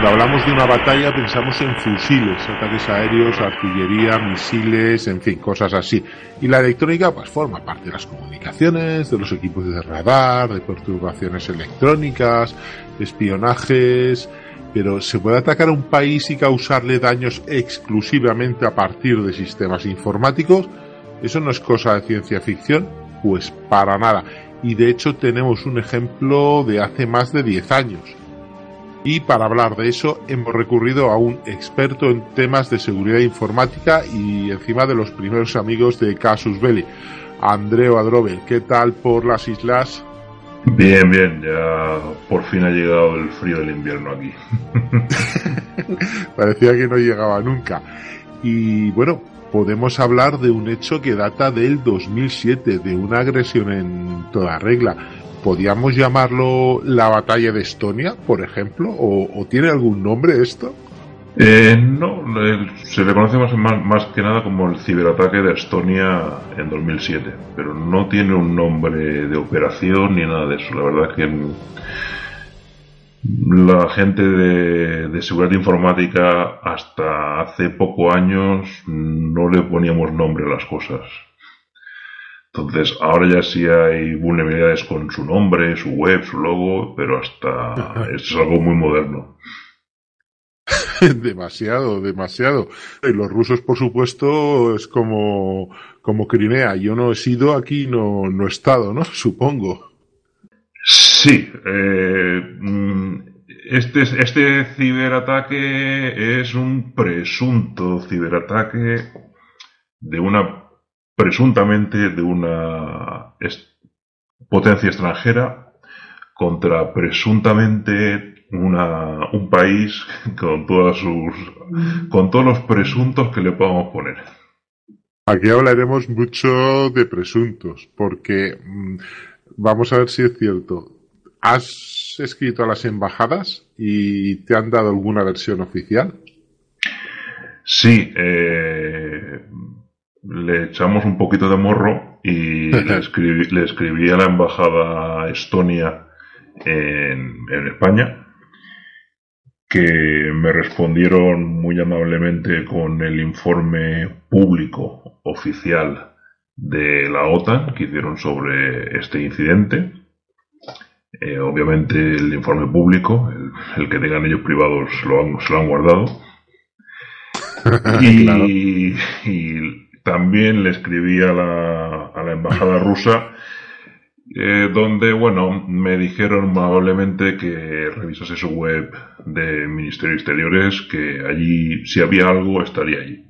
Cuando hablamos de una batalla pensamos en fusiles, ataques aéreos, artillería, misiles, en fin, cosas así. Y la electrónica pues forma parte de las comunicaciones, de los equipos de radar, de perturbaciones electrónicas, espionajes, pero ¿se puede atacar a un país y causarle daños exclusivamente a partir de sistemas informáticos? ¿Eso no es cosa de ciencia ficción? Pues para nada. Y de hecho tenemos un ejemplo de hace más de 10 años y para hablar de eso hemos recurrido a un experto en temas de seguridad informática y encima de los primeros amigos de Casus Belli, Andreo Adrobel. ¿Qué tal por las islas? Bien, bien, ya por fin ha llegado el frío del invierno aquí. Parecía que no llegaba nunca. Y bueno, podemos hablar de un hecho que data del 2007, de una agresión en toda regla ¿Podríamos llamarlo la batalla de Estonia, por ejemplo? ¿O, tiene algún nombre esto? Eh, no, se le conoce más, que nada como el ciberataque de Estonia en 2007, pero no tiene un nombre de operación ni nada de eso. La verdad es que la gente de, de, seguridad informática hasta hace poco años no le poníamos nombre a las cosas. Entonces, ahora ya sí hay vulnerabilidades con su nombre, su web, su logo, pero hasta es algo muy moderno. demasiado, demasiado. Y los rusos, por supuesto, es como, como Crimea. Yo no he sido aquí, no, no he estado, ¿no? Supongo. Sí. Eh, mm, este, este ciberataque es un presunto ciberataque de una presuntamente de una potencia extranjera contra presuntamente una, un país con todas sus con todos los presuntos que le podamos poner. Aquí hablaremos mucho de presuntos, porque mm, vamos a ver si es cierto. ¿Has escrito a las embajadas y te han dado alguna versión oficial? Sí, eh, le echamos un poquito de morro y le, escribí, a la embajada Estonia en, España que me respondieron muy amablemente con el informe público oficial de la OTAN que hicieron sobre este incidente. Eh, obviamente el informe público, el, que tengan ellos privados, lo han, se lo han guardado. y, también le escribí a la, a la embajada rusa eh, donde, bueno, me dijeron amablemente que revisase su web de Ministerio de Exteriores, que allí, si había algo, estaría allí.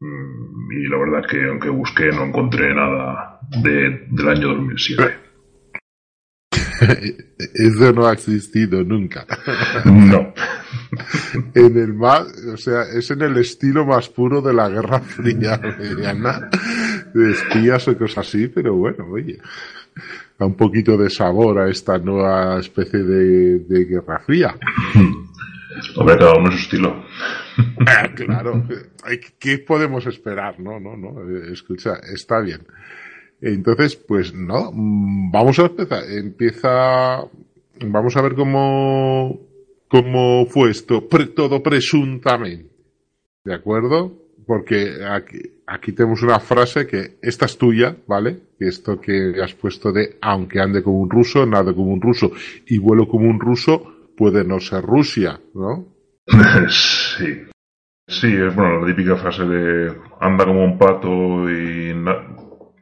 Mm, y la verdad es que, aunque busqué, no encontré nada de, del año 2007. Eso no ha existido nunca. No. en el más, o sea, es en el estilo más puro de la Guerra Fría mediana, de espías o cosas así, pero bueno, oye, da un poquito de sabor a esta nueva especie de, Guerra Fría. Hombre, cada uno su estilo. Ah, claro, ¿qué podemos esperar? No, no, no, escucha, está bien. Entonces, pues no, vamos a empezar. Empieza, vamos a ver cómo, cómo fue esto, todo presuntamente. ¿De acuerdo? Porque aquí, aquí tenemos una frase que esta es tuya, ¿vale? Esto que has puesto de aunque ande como un ruso, nada como un ruso y vuelo como un ruso, puede no ser Rusia, ¿no? sí. Sí, es bueno, la típica frase de anda como un pato y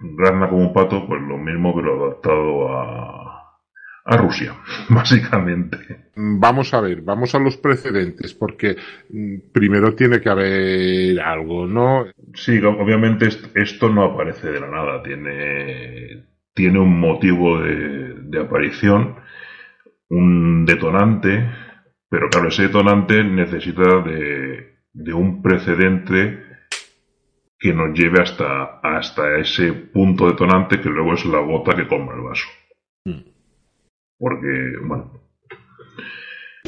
Grazna como un pato, pues lo mismo lo adaptado a, a Rusia, básicamente. Vamos a ver, vamos a los precedentes, porque mm, primero tiene que haber algo, ¿no? Sí, obviamente esto no aparece de la nada, tiene, tiene un motivo de, de aparición, un detonante, pero claro, ese detonante necesita de, de un precedente que nos lleve hasta, hasta ese punto detonante que luego es la gota que colma el vaso. Hmm. Porque, bueno.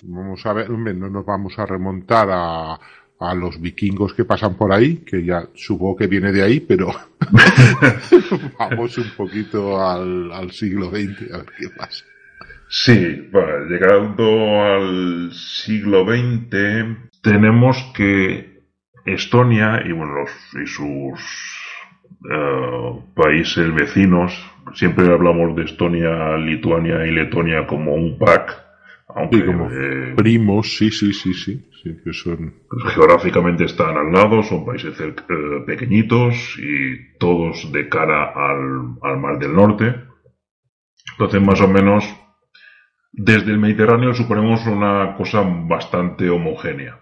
Vamos a ver, no nos vamos a remontar a, a los vikingos que pasan por ahí, que ya supongo que viene de ahí, pero vamos un poquito al, siglo XX a ver qué pasa. Sí, llegando al siglo XX, tenemos que Estonia y bueno, y sus eh, países vecinos, siempre hablamos de Estonia, Lituania y Letonia como un pack, aunque como eh, primos, sí, sí, sí, sí. Pues geográficamente están al lado, son países eh, pequeñitos y todos de cara al, Mar del Norte. Entonces, más o menos, desde el Mediterráneo suponemos una cosa bastante homogénea.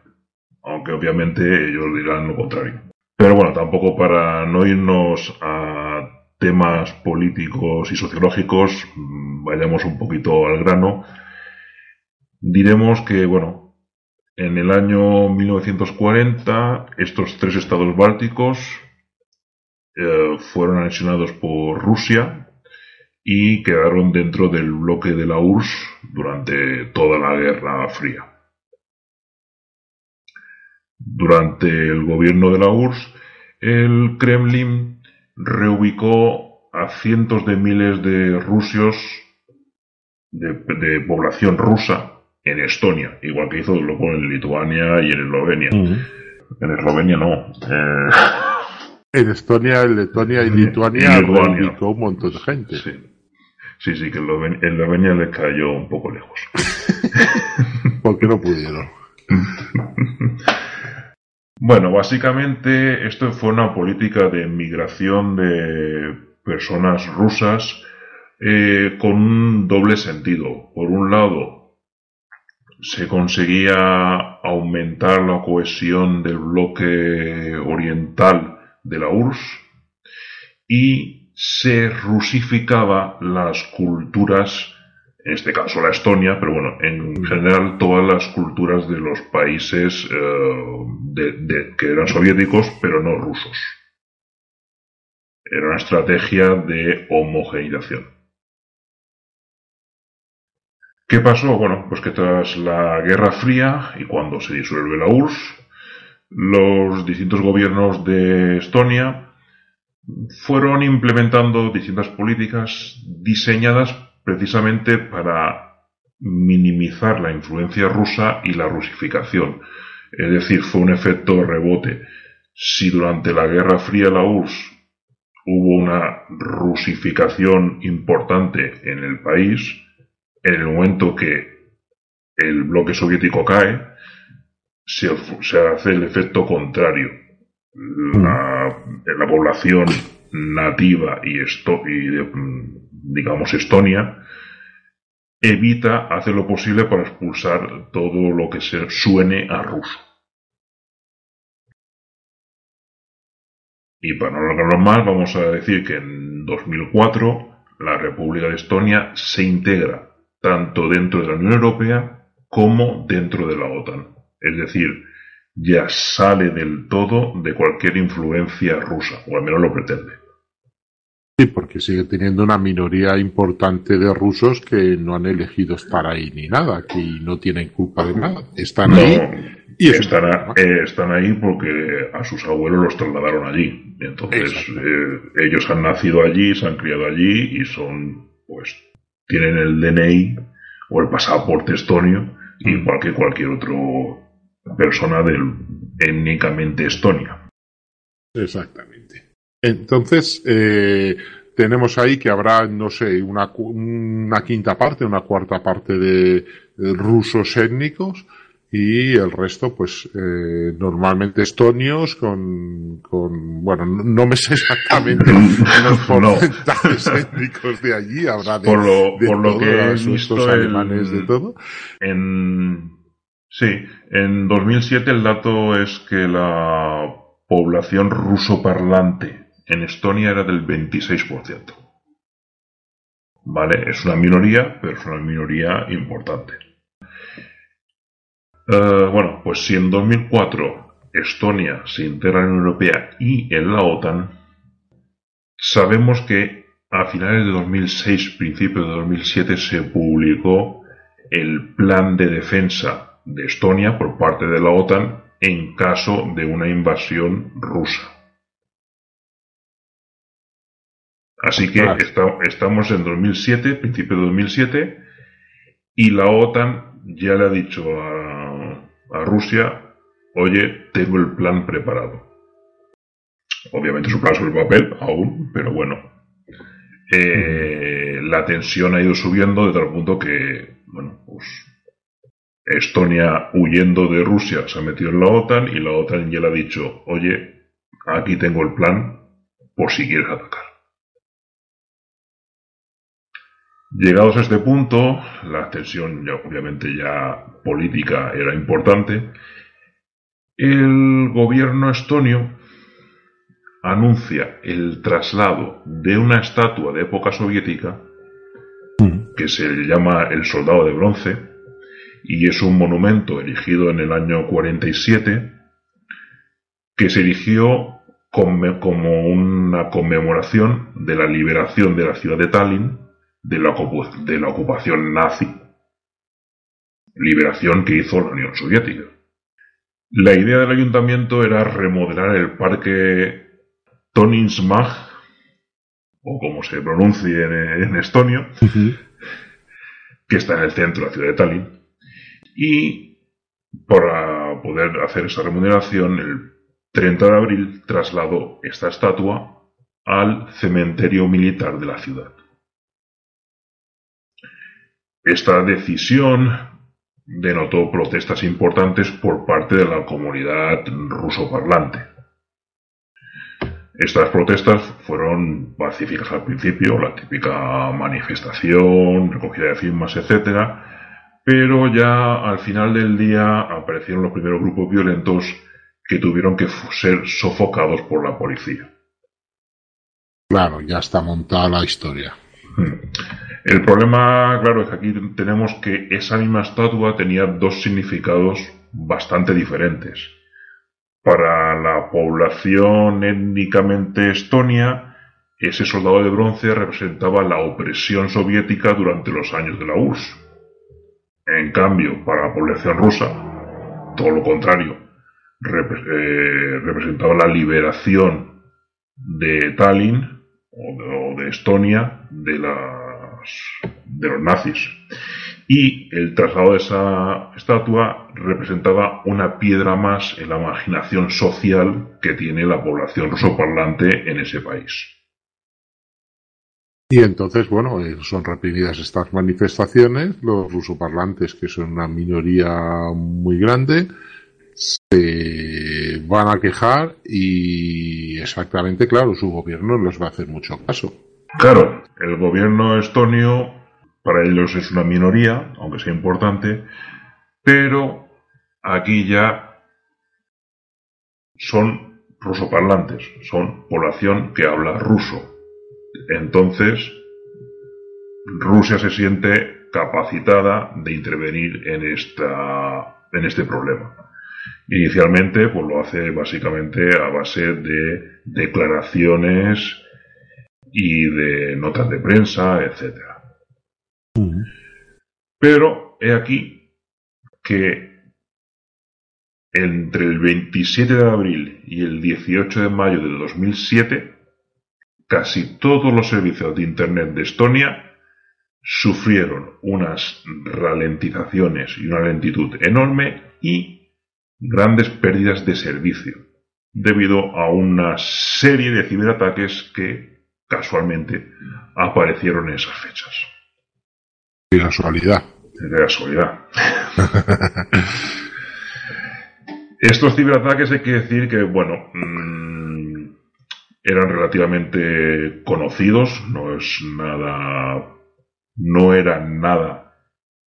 Aunque obviamente ellos dirán lo contrario. Pero bueno, tampoco para no irnos a temas políticos y sociológicos, mm, vayamos un poquito al grano. Diremos que, bueno, en el año 1940, estos tres estados bálticos eh, fueron anexionados por Rusia y quedaron dentro del bloque de la URSS durante toda la Guerra Fría. Durante el gobierno de la URSS, el Kremlin reubicó a cientos de miles de rusios de población rusa en Estonia, igual que hizo luego en Lituania y en Eslovenia. En Eslovenia no. Eh... En Estonia, en Letonia y Lituania, y un montón de gente. Sí, sí, sí que en Eslovenia le cayó un poco lejos. porque no pudieron? bueno, básicamente esto fue una política de migración de personas rusas eh, con un doble sentido. Por un lado, se conseguía aumentar la cohesión del bloque oriental de la URSS y se rusificaba las culturas, en este caso la Estonia, pero bueno, en general todas las culturas de los países eh, que eran soviéticos pero no rusos. Era una estrategia de homogeneización. ¿Qué pasó? Bueno, pues que tras la Guerra Fría y cuando se disuelve la URSS, los distintos gobiernos de Estonia fueron implementando distintas políticas diseñadas precisamente para minimizar la influencia rusa y la rusificación. Es decir, fue un efecto rebote. Si durante la Guerra Fría la URSS hubo una rusificación importante en el país, en el momento que el bloque soviético cae, se, hace el efecto contrario. La, la población nativa y, esto, y digamos Estonia evita hacer lo posible para expulsar todo lo que se suene a ruso. Y para no hablar más, vamos a decir que en 2004 la República de Estonia se integra tanto dentro de la Unión Europea como dentro de la OTAN. Es decir, ya sale del todo de cualquier influencia rusa, o al menos lo pretende. Sí, porque sigue teniendo una minoría importante de rusos que no han elegido estar ahí ni nada, que no tienen culpa de nada. Están ahí. Y están, eh, están, ahí porque a sus abuelos los trasladaron allí. Entonces, eh, ellos han nacido allí, se han criado allí y son, pues, tienen el DNI o el pasaporte estonio, igual que cualquier otra persona del étnicamente Estonia. Éticamente. Entonces, eh, tenemos ahí que habrá, no sé, una, una quinta parte, una cuarta parte de rusos étnicos y el resto pues eh, normalmente estonios con, con bueno no, me sé exactamente los porcentajes étnicos de allí habrá de, por lo, por lo que visto alemanes de todo. en sí en 2007 el dato es que la población ruso parlante en Estonia era del 26% vale es una minoría pero es una minoría importante. Eh, bueno, pues si en 2004 Estonia se integra en la Unión Europea y en la OTAN, sabemos que a finales de 2006, principios de 2007, se publicó el plan de defensa de Estonia por parte de la OTAN en caso de una invasión rusa. Así que estamos en 2007, principio de 2007, y la OTAN ya le ha dicho a, Rusia, oye, tengo el plan preparado. Obviamente su plan sobre el papel aún, pero bueno. Eh, la tensión ha ido subiendo de tal punto que, bueno, pues Estonia huyendo de Rusia se ha metido en la OTAN y la OTAN ya le ha dicho, oye, aquí tengo el plan por si quieres atacar. Llegados a este punto, la tensión ya, obviamente ya política era importante, el gobierno estonio anuncia el traslado de una estatua de época soviética mm. que se llama el Soldado de Bronce y es un monumento erigido en el año 47 que se erigió como una conmemoración de la liberación de la ciudad de Tallinn de la, de la ocupación nazi, liberación que hizo la Unión Soviética. La idea del ayuntamiento era remodelar el parque Toninsmag, o como se pronuncia en, estonio, que está en el centro de la ciudad de Tallinn. Y para poder hacer esa remodelación, el 30 de abril trasladó esta estatua al cementerio militar de la ciudad. Esta decisión denotó protestas importantes por parte de la comunidad rusoparlante. Estas protestas fueron pacíficas al principio, la típica manifestación, recogida de firmas, etc. Pero ya al final del día aparecieron los primeros grupos violentos que tuvieron que ser sofocados por la policía. Claro, ya está montada la historia. Hmm. El problema, claro, es que aquí tenemos que esa misma estatua tenía dos significados bastante diferentes. Para la población étnicamente estonia, ese soldado de bronce representaba la opresión soviética durante los años de la URSS. En cambio, para la población rusa, todo lo contrario, eh, representaba la liberación de Tallinn o de Estonia de la de los nazis. Y el traslado de esa estatua representaba una piedra más en la marginación social que tiene la población rusoparlante en ese país. Y entonces, bueno, eh, son reprimidas estas manifestaciones, los rusoparlantes, que son una minoría muy grande, se van a quejar y exactamente, claro, su gobierno no les va a hacer mucho caso. Claro, el gobierno estonio para ellos es una minoría, aunque sea importante, pero aquí ya son rusoparlantes, son población que habla ruso. Entonces, Rusia se siente capacitada de intervenir en, esta, en este problema. Inicialmente, pues lo hace básicamente a base de declaraciones y de notas de prensa, etc. Pero he aquí que entre el 27 de abril y el 18 de mayo de 2007, casi todos los servicios de Internet de Estonia sufrieron unas ralentizaciones y una lentitud enorme y grandes pérdidas de servicio, debido a una serie de ciberataques que casualmente aparecieron en esas fechas. De casualidad. De casualidad. Estos ciberataques hay que decir que, bueno, mm, eran relativamente conocidos, no es nada, no era nada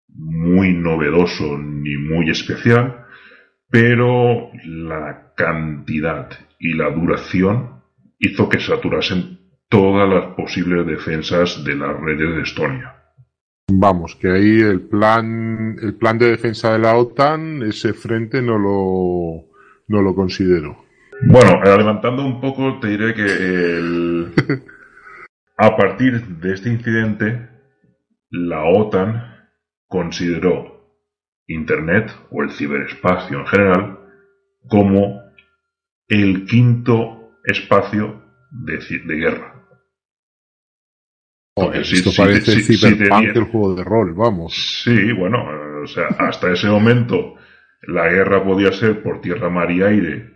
muy novedoso ni muy especial, pero la cantidad y la duración hizo que saturasen todas las posibles defensas de las redes de Estonia. Vamos, que ahí el plan, el plan de defensa de la OTAN, ese frente no lo, no lo considero. Bueno, adelantando un poco, te diré que el... a partir de este incidente, la OTAN consideró Internet o el ciberespacio en general como el quinto espacio de, guerra. Porque esto parece el juego de rol, vamos. Sí, bueno, o sea, hasta ese momento la guerra podía ser por tierra, mar y aire,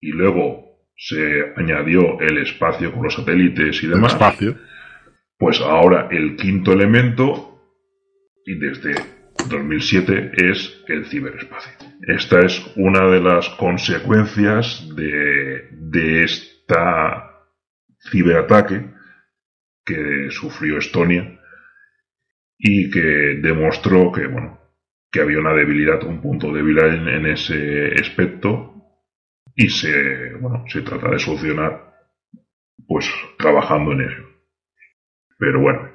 y luego se añadió el espacio con los satélites y demás. espacio. Pues ahora el quinto elemento, y desde 2007, es el ciberespacio. Esta es una de las consecuencias de, de esta ciberataque que sufrió Estonia y que demostró que, bueno, que había una debilidad, un punto débil en, ese aspecto y se, bueno, se trata de solucionar pues trabajando en ello. Pero bueno,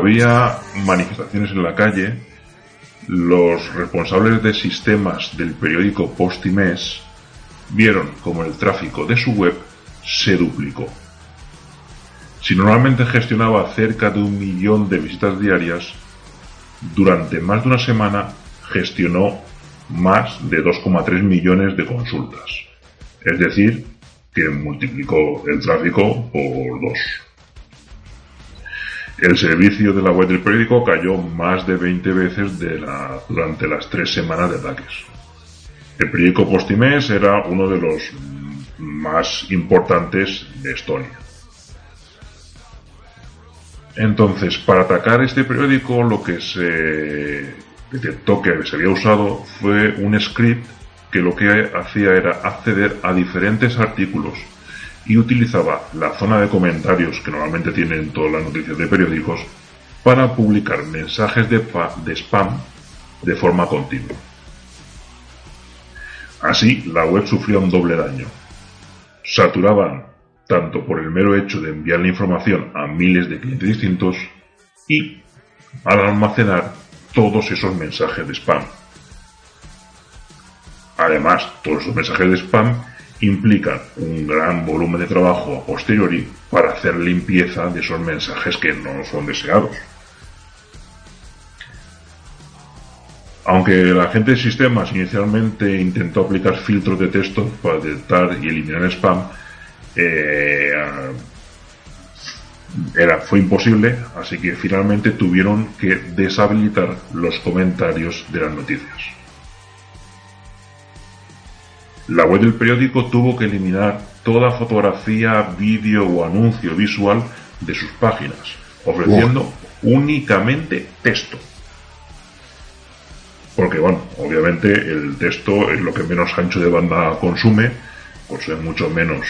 había manifestaciones en la calle, los responsables de sistemas del periódico Post y Mes vieron como el tráfico de su web se duplicó. Si normalmente gestionaba cerca de un millón de visitas diarias, durante más de una semana gestionó más de 2,3 millones de consultas. Es decir, que multiplicó el tráfico por dos. El servicio de la web del periódico cayó más de 20 veces durante las tres semanas de ataques. El periódico Postimés era uno de los más importantes de Estonia. Entonces, para atacar este periódico, lo que se detectó que se había usado fue un script que lo que hacía era acceder a diferentes artículos y utilizaba la zona de comentarios que normalmente tienen todas las noticias de periódicos para publicar mensajes de, de spam de forma continua. Así, la web sufría un doble daño. Saturaban tanto por el mero hecho de enviar la información a miles de clientes distintos y al almacenar todos esos mensajes de spam. Además, todos esos mensajes de spam implican un gran volumen de trabajo a posteriori para hacer limpieza de esos mensajes que no son deseados. Aunque la gente de sistemas inicialmente intentó aplicar filtros de texto para detectar y eliminar el spam, eh, era, fue imposible, así que finalmente tuvieron que deshabilitar los comentarios de las noticias. La web del periódico tuvo que eliminar toda fotografía, vídeo o anuncio visual de sus páginas, ofreciendo únicamente texto. Porque bueno, obviamente el texto es lo que menos ancho de banda consume, consume mucho menos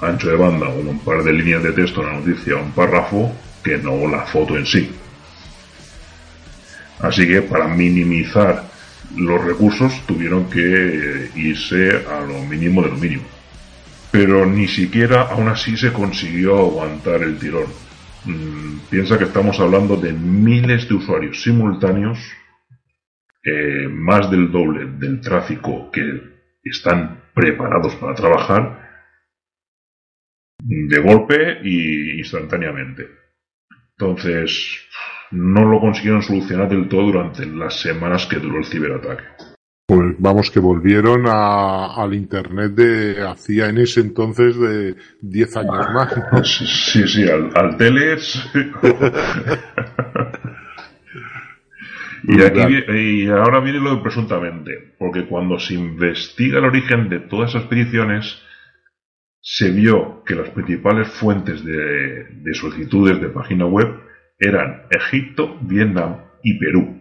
ancho de banda o un par de líneas de texto en la noticia o un párrafo que no la foto en sí. Así que para minimizar los recursos tuvieron que irse a lo mínimo de lo mínimo. Pero ni siquiera aún así se consiguió aguantar el tirón. Mm, piensa que estamos hablando de miles de usuarios simultáneos, eh, más del doble del tráfico que están preparados para trabajar de golpe y instantáneamente. Entonces, no lo consiguieron solucionar del todo durante las semanas que duró el ciberataque. Pues vamos, que volvieron al Internet de hacía en ese entonces de 10 años más. Sí, sí, al, al Teles. y, aquí, y ahora viene lo de presuntamente, porque cuando se investiga el origen de todas esas peticiones, se vio que las principales fuentes de, de solicitudes de página web eran Egipto, Vietnam y Perú.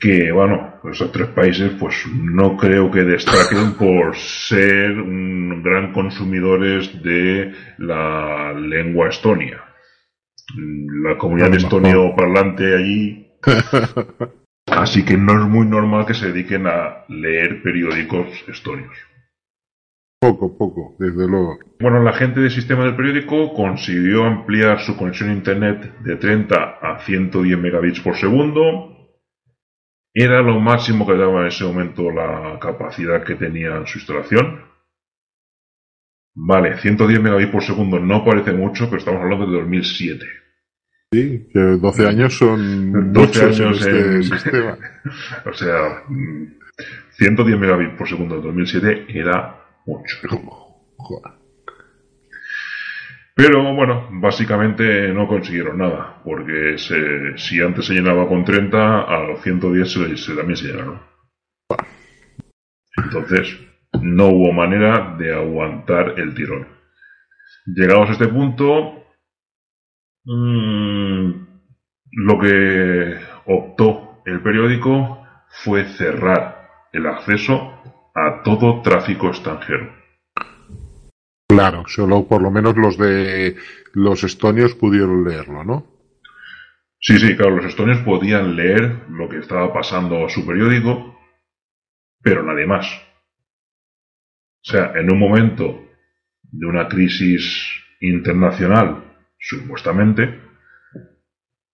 Que, bueno, esos tres países, pues no creo que destaquen por ser un gran consumidores de la lengua estonia. La comunidad estonio parlante allí. Así que no es muy normal que se dediquen a leer periódicos estonios. Poco, poco, desde luego. Bueno, la gente del sistema del periódico consiguió ampliar su conexión a Internet de 30 a 110 megabits por segundo. Era lo máximo que daba en ese momento la capacidad que tenía su instalación. Vale, 110 megabits por segundo no parece mucho, pero estamos hablando de 2007. Sí, que 12 años son 12 años en este sistema. o sea, 110 megabits por segundo en 2007 era mucho. Pero bueno, básicamente no consiguieron nada, porque si antes se llenaba con 30, a los 110 se, también se llenaron. Entonces, no hubo manera de aguantar el tirón. Llegados a este punto, mmm, lo que optó el periódico fue cerrar el acceso a todo tráfico extranjero. Claro, solo por lo menos los de los estonios pudieron leerlo, ¿no? Sí, sí, claro, los estonios podían leer lo que estaba pasando a su periódico, pero nadie más. O sea, en un momento de una crisis internacional, supuestamente,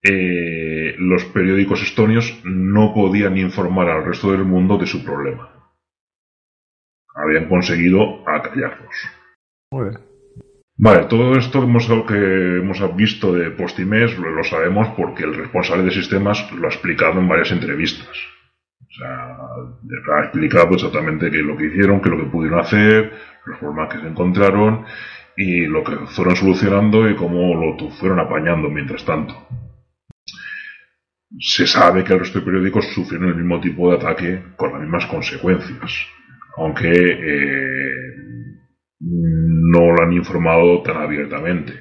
eh, los periódicos estonios no podían informar al resto del mundo de su problema habían conseguido acallarlos. Vale, todo esto que hemos visto de Postimes lo, sabemos porque el responsable de sistemas lo ha explicado en varias entrevistas. O sea, ha explicado exactamente qué lo que hicieron, qué lo que pudieron hacer, los problemas que se encontraron y lo que fueron solucionando y cómo lo fueron apañando mientras tanto. Se sabe que el resto de periódicos sufrieron el mismo tipo de ataque con las mismas consecuencias aunque eh, no lo han informado tan abiertamente.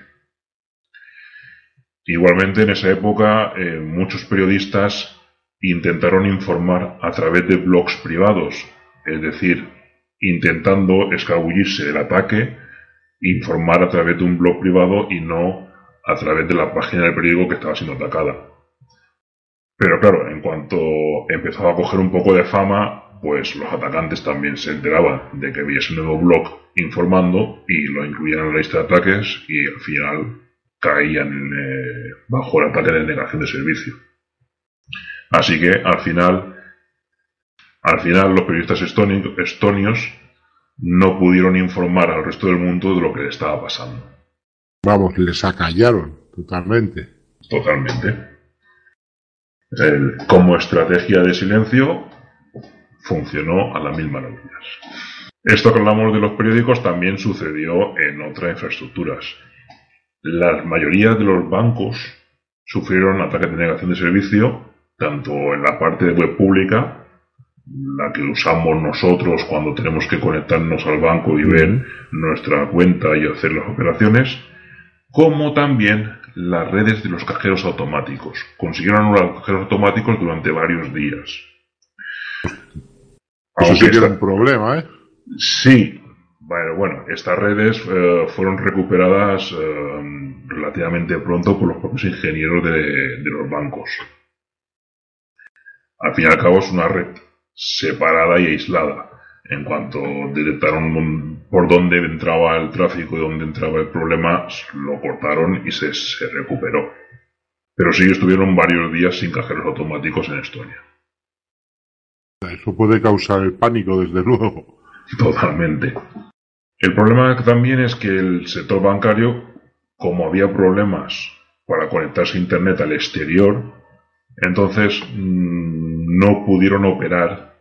Igualmente, en esa época, eh, muchos periodistas intentaron informar a través de blogs privados, es decir, intentando escabullirse del ataque, informar a través de un blog privado y no a través de la página del periódico que estaba siendo atacada. Pero claro, en cuanto empezaba a coger un poco de fama, pues los atacantes también se enteraban de que había ese nuevo blog informando y lo incluían en la lista de ataques y al final caían eh, bajo el ataque de negación de servicio. Así que al final, al final los periodistas estonios no pudieron informar al resto del mundo de lo que le estaba pasando. Vamos, les acallaron totalmente. Totalmente. como estrategia de silencio, funcionó a las mil maravillas. Esto que hablamos de los periódicos también sucedió en otras infraestructuras. La mayoría de los bancos sufrieron ataques de negación de servicio, tanto en la parte de web pública, la que usamos nosotros cuando tenemos que conectarnos al banco y ver nuestra cuenta y hacer las operaciones, como también las redes de los cajeros automáticos. Consiguieron los cajeros automáticos durante varios días. Eso sí que era un problema, ¿eh? Sí. Bueno, bueno, estas redes eh, fueron recuperadas eh, relativamente pronto por los propios ingenieros de, los bancos. Al fin y al cabo es una red separada y aislada. En cuanto detectaron por dónde entraba el tráfico y dónde entraba el problema, lo cortaron y se, se recuperó. Pero sí estuvieron varios días sin cajeros automáticos en Estonia. Eso puede causar el pánico, desde luego. Totalmente. El problema también es que el sector bancario como había problemas para conectarse a Internet al exterior, entonces mm, no pudieron operar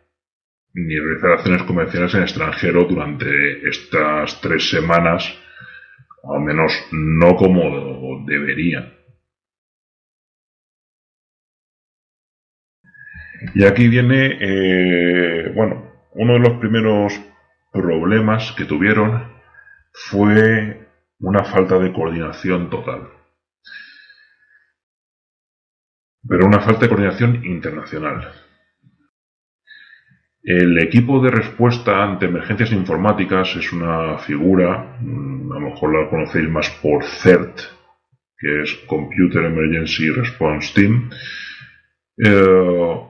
ni realizar acciones comerciales en extranjero durante estas tres semanas, al menos no como deberían. Y aquí viene, eh, bueno, uno de los primeros problemas que tuvieron fue una falta de coordinación total. Pero una falta de coordinación internacional. El equipo de respuesta ante emergencias informáticas es una figura, mm, a lo mejor la conocéis más por CERT, que es Computer Emergency Response Team, eh,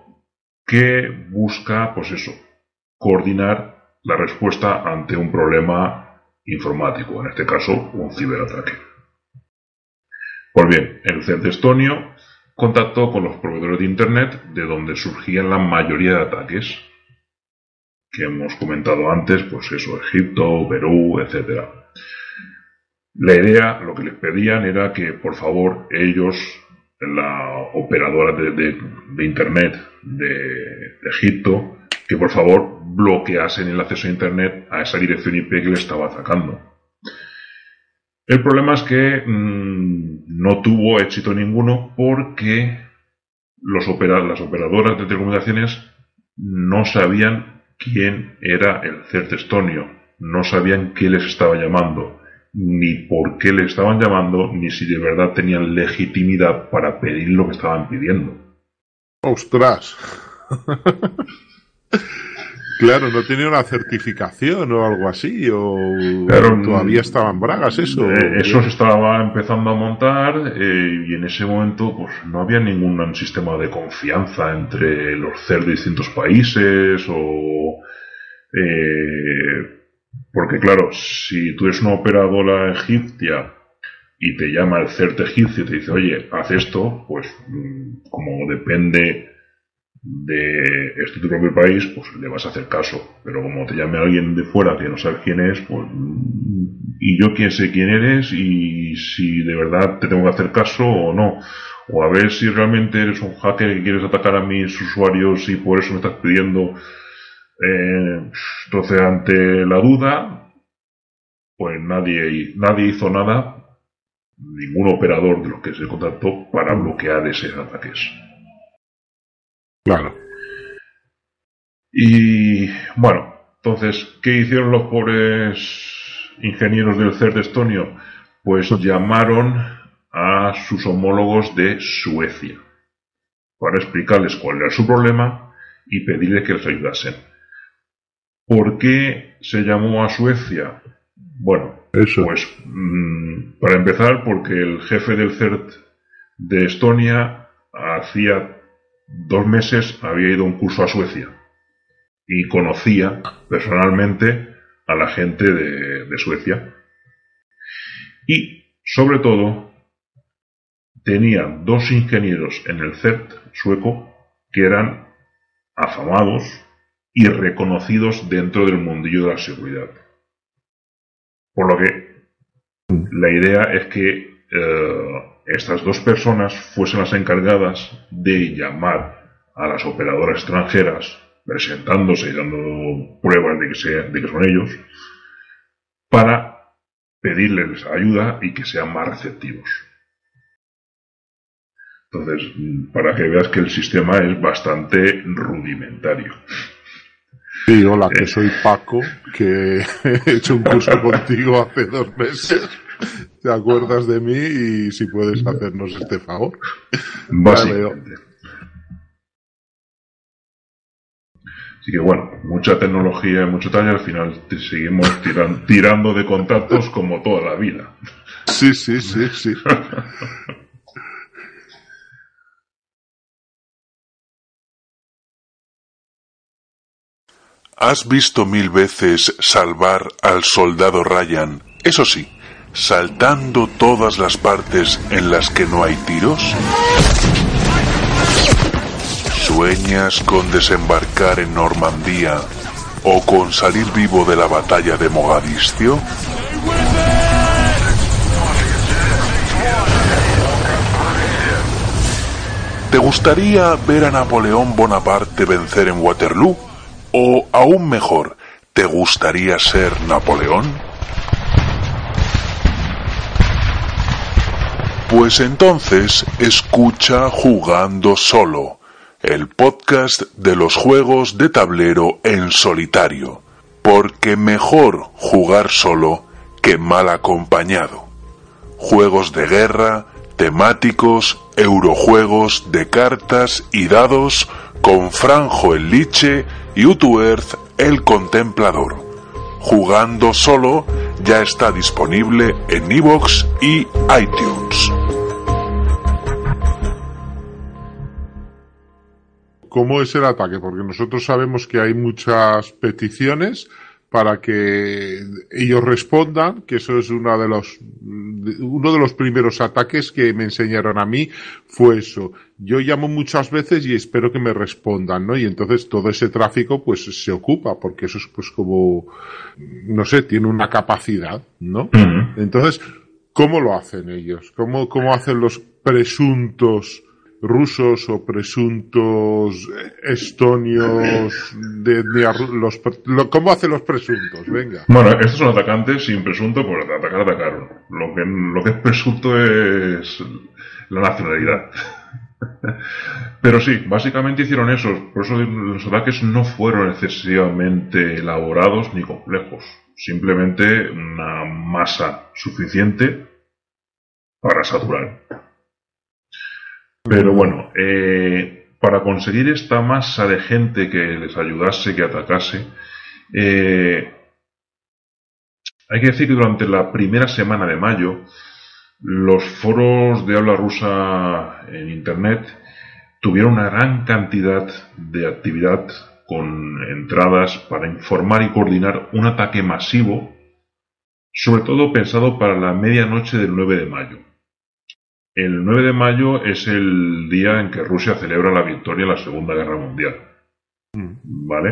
que busca, pues eso, coordinar la respuesta ante un problema informático, en este caso un ciberataque. Pues bien, el CERT estonio contactó con los proveedores de Internet de donde surgían la mayoría de ataques que hemos comentado antes, pues eso, Egipto, Perú, etc. La idea, lo que les pedían era que por favor ellos, la operadora de, Internet de, Egipto, que por favor bloqueasen el acceso a Internet a esa dirección IP que le estaba atacando. El problema es que mm, no tuvo éxito ninguno porque los las operadoras de telecomunicaciones no sabían quién era el CERT estonio, no sabían qué les estaba llamando, ni por qué le estaban llamando, ni si de verdad tenían legitimidad para pedir lo que estaban pidiendo. ¡Ostras! Claro, no tenía una certificación o algo así, o todavía estaban bragas eso. Eh, eso se estaba empezando a montar eh, y en ese momento pues no había ningún sistema de confianza entre los CER de distintos países o... Eh, porque claro, si tú eres una operadora egipcia y te llama el CERT egipcio y te dice, oye, haz esto, pues mm, como depende de este tu propio país, pues le vas a hacer caso. Pero como te llame alguien de fuera que no sabe quién es, pues y yo quién sé quién eres y si de verdad te tengo que hacer caso o no. O a ver si realmente eres un hacker y quieres atacar a mis usuarios y por eso me estás pidiendo. Eh, entonces, ante la duda, pues nadie, nadie hizo nada, ningún operador de los que se contactó para bloquear esos ataques. Claro. Y bueno, entonces, ¿qué hicieron los pobres ingenieros del CERT estonio? Pues llamaron a sus homólogos de Suecia para explicarles cuál era su problema y pedirles que les ayudasen. ¿Por qué se llamó a Suecia? Bueno, Eso. pues mm, para empezar porque el jefe del CERT de Estonia hacía dos meses había ido a un curso a Suecia y conocía personalmente a la gente de, Suecia. Y, sobre todo, tenía dos ingenieros en el CERT sueco que eran afamados y reconocidos dentro del mundillo de la seguridad. Por lo que la idea es que eh, estas dos personas fuesen las encargadas de llamar a las operadoras extranjeras, presentándose y dando pruebas de que, de que son ellos, para pedirles ayuda y que sean más receptivos. Entonces, para que veas que el sistema es bastante rudimentario. Sí, hola, que eh. soy Paco, que he hecho un curso contigo hace dos meses te acuerdas de mí y si puedes hacernos este favor. Básicamente. Así que bueno, mucha tecnología y mucho tal, y al final te seguimos tirando de contactos como toda la vida. Sí, sí, sí, sí. Has visto mil veces salvar al soldado Ryan, eso sí, saltando todas las partes en las que no hay tiros. ¿Sueñas con desembarcar en Normandía o con salir vivo de la batalla de Mogadiscio? ¿Te gustaría ver a Napoleón Bonaparte vencer en Waterloo? O aún mejor, ¿te gustaría ser Napoleón? Pues entonces escucha Jugando Solo, el podcast de los juegos de tablero en solitario, porque mejor jugar solo que mal acompañado. Juegos de guerra, temáticos, eurojuegos de cartas y dados con Franjo el Liche y Utuerth el Contemplador. Jugando solo ya está disponible en iVoox y iTunes. ¿Cómo es el ataque? Porque nosotros sabemos que hay muchas peticiones para que ellos respondan, que eso es uno de los uno de los primeros ataques que me enseñaron a mí fue eso. Yo llamo muchas veces y espero que me respondan, ¿no? Y entonces todo ese tráfico pues se ocupa, porque eso es pues como no sé, tiene una capacidad, ¿no? Entonces, ¿cómo lo hacen ellos? ¿Cómo, cómo hacen los presuntos rusos o presuntos estonios de, los cómo hacen los presuntos venga. Bueno estos son atacantes sin presunto por atacar atacaron lo que lo que es presunto es la nacionalidad. Pero sí básicamente hicieron eso. Por eso los ataques no fueron excesivamente elaborados ni complejos. Simplemente una masa suficiente para saturar pero bueno, eh, para conseguir esta masa de gente que les ayudase, que atacase, eh, hay que decir que durante la primera semana de mayo, los foros de habla rusa en Internet tuvieron una gran cantidad de actividad con entradas para informar y coordinar un ataque masivo, sobre todo pensado para la medianoche del 9 de mayo. El 9 de mayo es el día en que Rusia celebra la victoria en la Segunda Guerra Mundial. Mm. ¿Vale?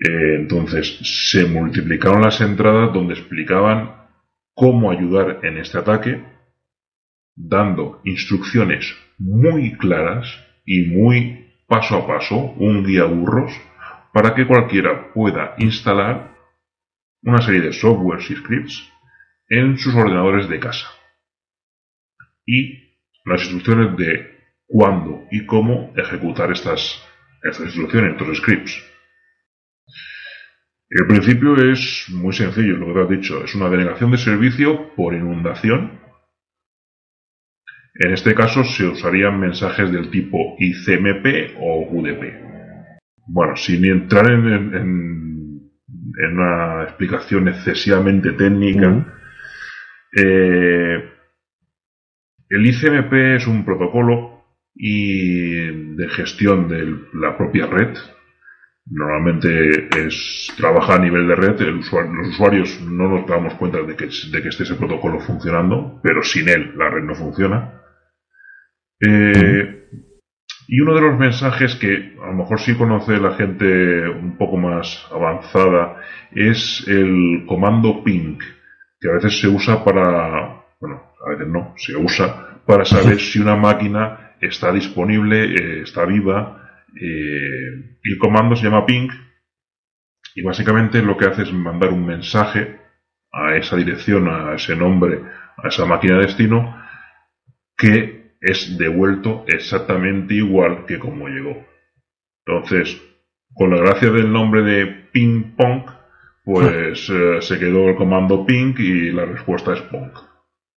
Eh, entonces, se multiplicaron las entradas donde explicaban cómo ayudar en este ataque, dando instrucciones muy claras y muy paso a paso, un guía burros, para que cualquiera pueda instalar una serie de softwares y scripts en sus ordenadores de casa y las instrucciones de cuándo y cómo ejecutar estas, estas instrucciones, estos scripts. El principio es muy sencillo, lo que te has dicho, es una denegación de servicio por inundación. En este caso se usarían mensajes del tipo ICMP o UDP. Bueno, sin entrar en, una explicación excesivamente técnica, eh, el ICMP es un protocolo y de gestión de la propia red. Normalmente es trabaja a nivel de red. los usuarios no nos damos cuenta de que, esté ese protocolo funcionando, pero sin él la red no funciona. Eh, y uno de los mensajes que a lo mejor sí conoce la gente un poco más avanzada es el comando ping, que a veces se usa para, bueno, a veces no, se usa para saber si una máquina está disponible, eh, está viva. Eh, y el comando se llama ping y básicamente lo que hace es mandar un mensaje a esa dirección, a ese nombre, a esa máquina de destino, que es devuelto exactamente igual que como llegó. Entonces, con la gracia del nombre de ping pong, pues eh, se quedó el comando ping y la respuesta es pong.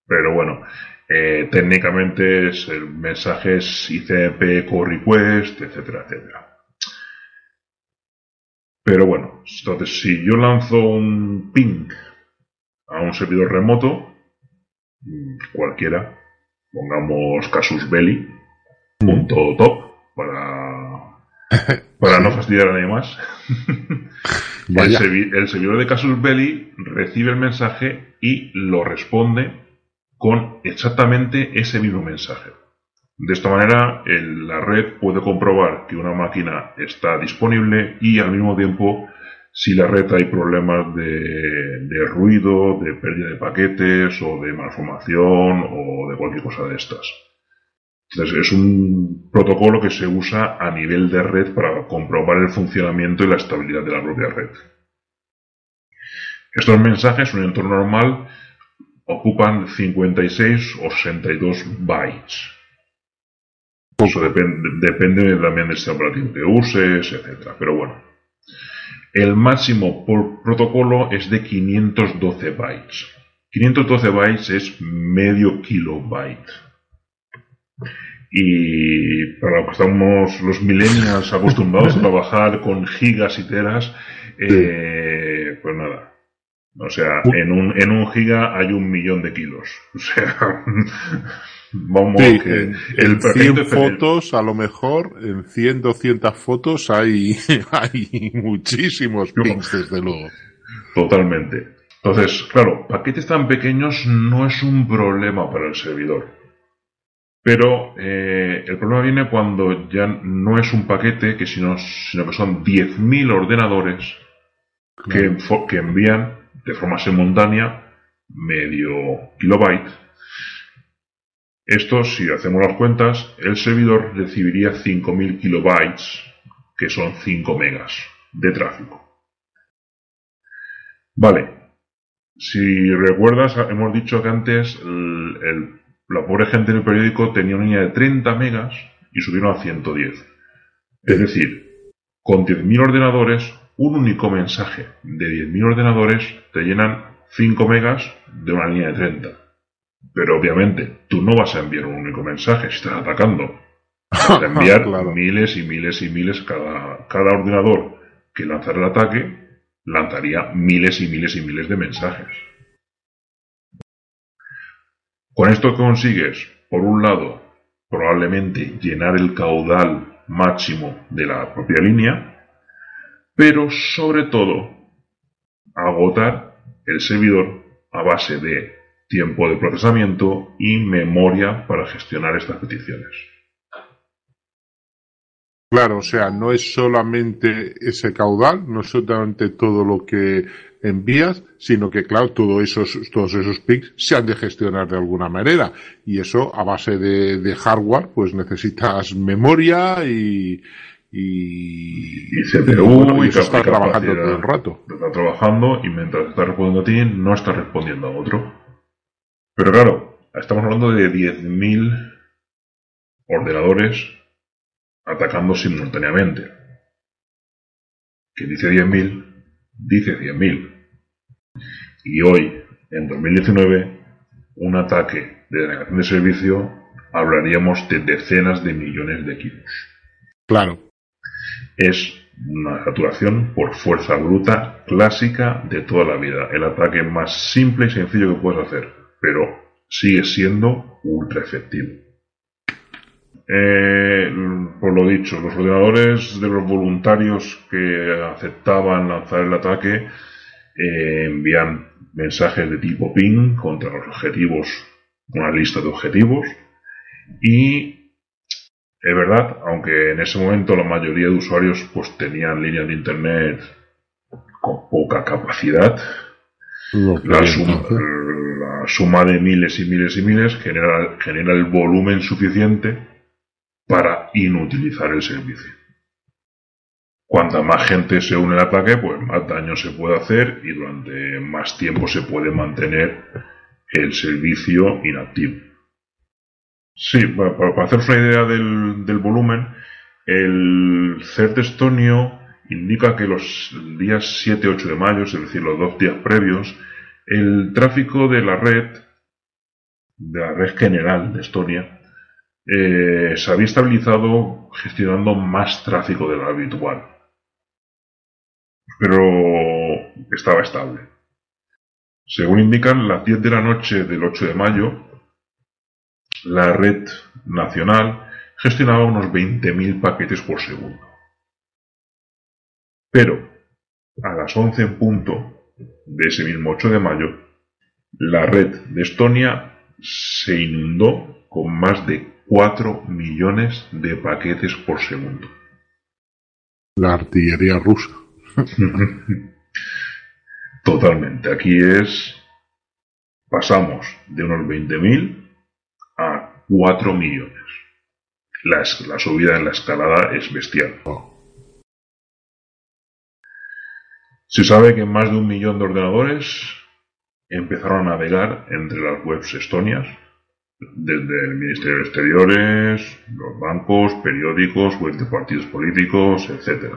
Pero bueno, eh, técnicamente es el mensaje es ICP core request, etcétera, etcétera. Pero bueno, entonces si yo lanzo un ping a un servidor remoto, cualquiera, pongamos casus belli, punto top, para, para no fastidiar a nadie más. el, el servidor de casus belli recibe el mensaje y lo responde con exactamente ese mismo mensaje. De esta manera, la red puede comprobar que una máquina está disponible y al mismo tiempo, si la red hay problemas de, ruido, de pérdida de paquetes o de malformación o de cualquier cosa de estas. Entonces es un protocolo que se usa a nivel de red para comprobar el funcionamiento y la estabilidad de la propia red. Estos mensajes, en un entorno normal, ocupan 56 o 62 bytes. Eso depende, depende también del sistema operativo que uses, etc. Pero bueno, el máximo por protocolo es de 512 bytes. 512 bytes es medio kilobyte. Y para lo que estamos los millennials acostumbrados a trabajar con gigas y teras, eh, pues nada. O sea, en un, en un giga hay un millón de kilos. O sea, vamos que en, 100 fotos, a lo mejor, en 100, 200 fotos hay, hay muchísimos pings, desde luego. Totalmente. Entonces, claro, paquetes tan pequeños no es un problema para el servidor. Pero eh, el problema viene cuando ya no es un paquete, que sino, sino que son 10.000 ordenadores que, que, envían de forma simultánea medio kilobyte. Esto, si hacemos las cuentas, el servidor recibiría 5.000 kilobytes, que son 5 megas de tráfico. Vale. Si recuerdas, hemos dicho que antes la pobre gente del periódico tenía una línea de 30 megas y subieron a 110. Es decir, con 10.000 ordenadores, un único mensaje de 10.000 ordenadores te llenan 5 megas de una línea de 30. Pero obviamente, tú no vas a enviar un único mensaje si estás atacando. Vas a enviar miles y miles y miles cada, cada ordenador que lanzara el ataque lanzaría miles y miles y miles de mensajes. Con esto consigues, por un lado, probablemente llenar el caudal máximo de la propia línea, pero sobre todo agotar el servidor a base de tiempo de procesamiento y memoria para gestionar estas peticiones. Claro, o sea, no es solamente ese caudal, no es solamente todo lo que envías, sino que, claro, todos esos, todos esos pics se han de gestionar de alguna manera. Y eso, a base de, hardware, pues necesitas memoria y, y, y CPU y, está trabajando todo el rato. Está trabajando y mientras está respondiendo a ti, no está respondiendo a otro. Pero claro, estamos hablando de 10.000 ordenadores atacando simultáneamente. Que dice 10.000 dice 100.000. Y hoy, en 2019, un ataque de denegación de servicio, hablaríamos de decenas de millones de kilos. Claro. Es una saturación por fuerza bruta clásica de toda la vida. El ataque más simple y sencillo que puedes hacer, pero sigue siendo ultra efectivo. Eh, por lo dicho, los ordenadores de los voluntarios que aceptaban lanzar el ataque eh, envían mensajes de tipo ping contra los objetivos, una lista de objetivos y es verdad, aunque en ese momento la mayoría de usuarios pues tenían líneas de internet con poca capacidad, la suma, la suma, de miles y miles y miles genera, genera el volumen suficiente para inutilizar el servicio. Cuanta más gente se une al ataque, pues más daño se puede hacer y durante más tiempo se puede mantener el servicio inactivo. Sí, para, haceros una idea del, volumen, el CERT estonio indica que los días 7-8 de mayo, es decir, los dos días previos, el tráfico de la red, de la red general de Estonia, eh, se había estabilizado gestionando más tráfico de lo habitual. Pero estaba estable. Según indican, las 10 de la noche del 8 de mayo, la red nacional gestionaba unos 20.000 paquetes por segundo. Pero, a las 11 en punto de ese mismo 8 de mayo, la red de Estonia se inundó con más de 4 millones de paquetes por segundo. La artillería rusa. Totalmente. Aquí es. Pasamos de unos 20.000 a 4 millones. la, subida en la escalada es bestial. Se sabe que más de un millón de ordenadores empezaron a navegar entre las webs estonias, desde el Ministerio de Exteriores, los bancos, periódicos, webs de partidos políticos, etc.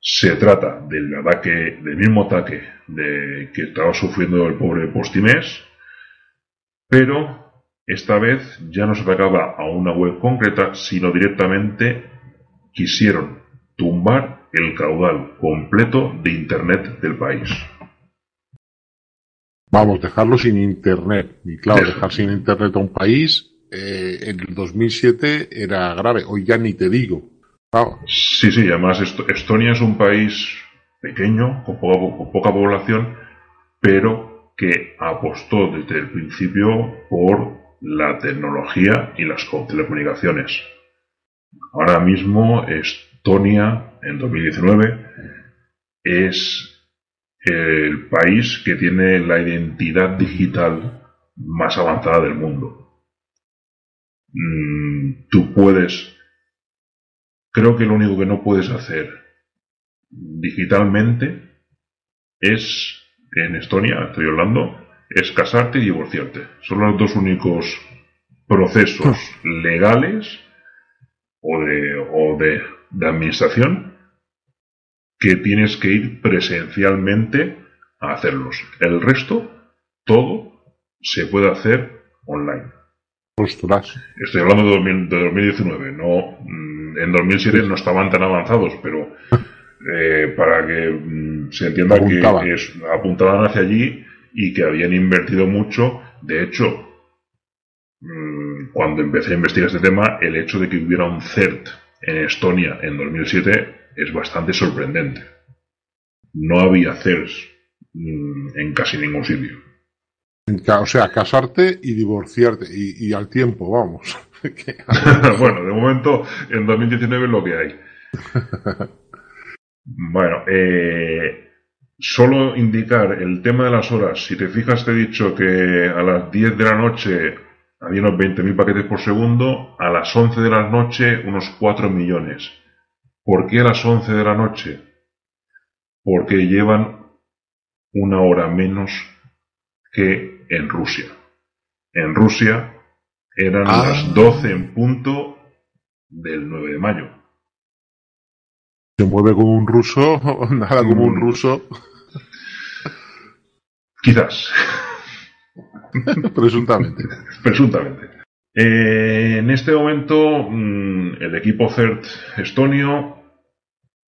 Se trata del ataque, del mismo ataque de, que estaba sufriendo el pobre Postimés, pero esta vez ya no se atacaba a una web concreta, sino directamente quisieron tumbar el caudal completo de Internet del país. Vamos, dejarlo sin Internet. Y claro, dejar sin Internet a un país eh, en el 2007 era grave. Hoy ya ni te digo. Sí, sí, además Estonia es un país pequeño, con poca, con poca población, pero que apostó desde el principio por la tecnología y las telecomunicaciones. Ahora mismo Estonia, en 2019, es el país que tiene la identidad digital más avanzada del mundo. Mm, tú puedes, creo que lo único que no puedes hacer digitalmente es, en Estonia, estoy hablando, es casarte y divorciarte. Son los dos únicos procesos legales o de, o de, de administración que tienes que ir presencialmente a hacerlos. El resto, todo, se puede hacer online. Estoy hablando de, 2019, no mm, en 2007 no estaban tan avanzados, pero eh, para que mm, se entienda que es, apuntaban hacia allí y que habían invertido mucho. De hecho, mm, cuando empecé a investigar este tema, el hecho de que hubiera un CERT en Estonia en 2007 es bastante sorprendente. No había CERTs mm, en casi ningún sitio. O sea, casarte y divorciarte, y, al tiempo, vamos. bueno, de momento en 2019 es lo que hay. bueno, eh, Solo indicar el tema de las horas. Si te fijas, te he dicho que a las 10 de la noche había unos 20.000 paquetes por segundo, a las 11 de la noche unos 4 millones. ¿Por qué a las 11 de la noche? Porque llevan una hora menos que en Rusia. En Rusia eran ah. las 12 en punto del 9 de mayo se mueve como un ruso, nada como un ruso. Quizás. Presuntamente. Presuntamente. Eh, en este momento, mm, el equipo CERT estonio,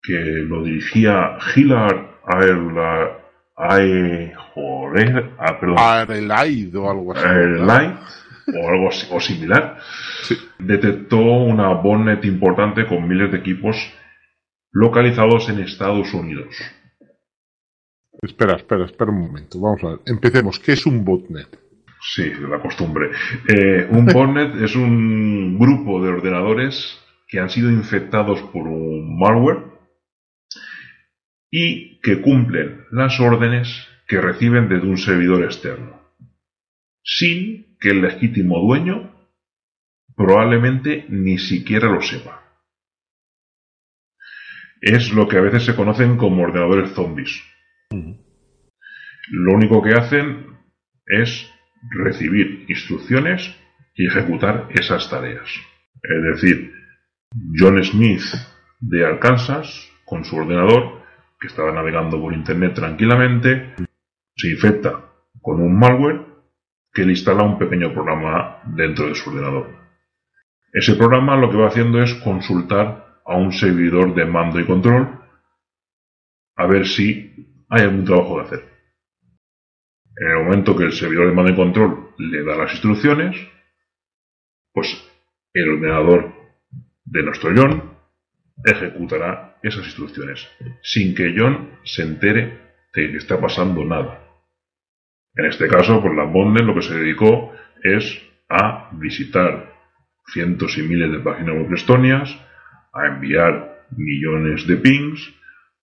que lo dirigía Hilar Ae, joder, ah, o algo así. o algo o similar, detectó una bonnet importante con miles de equipos localizados en Estados Unidos. Espera, espera, espera un momento. Vamos a ver. Empecemos. ¿Qué es un botnet? Sí, la costumbre. Eh, un botnet es un grupo de ordenadores que han sido infectados por un malware y que cumplen las órdenes que reciben desde un servidor externo, sin que el legítimo dueño probablemente ni siquiera lo sepa es lo que a veces se conocen como ordenadores zombies. Lo único que hacen es recibir instrucciones y ejecutar esas tareas. Es decir, John Smith de Arkansas, con su ordenador, que estaba navegando por Internet tranquilamente, se infecta con un malware que le instala un pequeño programa dentro de su ordenador. Ese programa lo que va haciendo es consultar a un servidor de mando y control a ver si hay algún trabajo que hacer. En el momento que el servidor de mando y control le da las instrucciones, pues el ordenador de nuestro John ejecutará esas instrucciones sin que John se entere de que está pasando nada. En este caso, por la Bonde lo que se dedicó es a visitar cientos y miles de páginas web estonias, a enviar millones de pings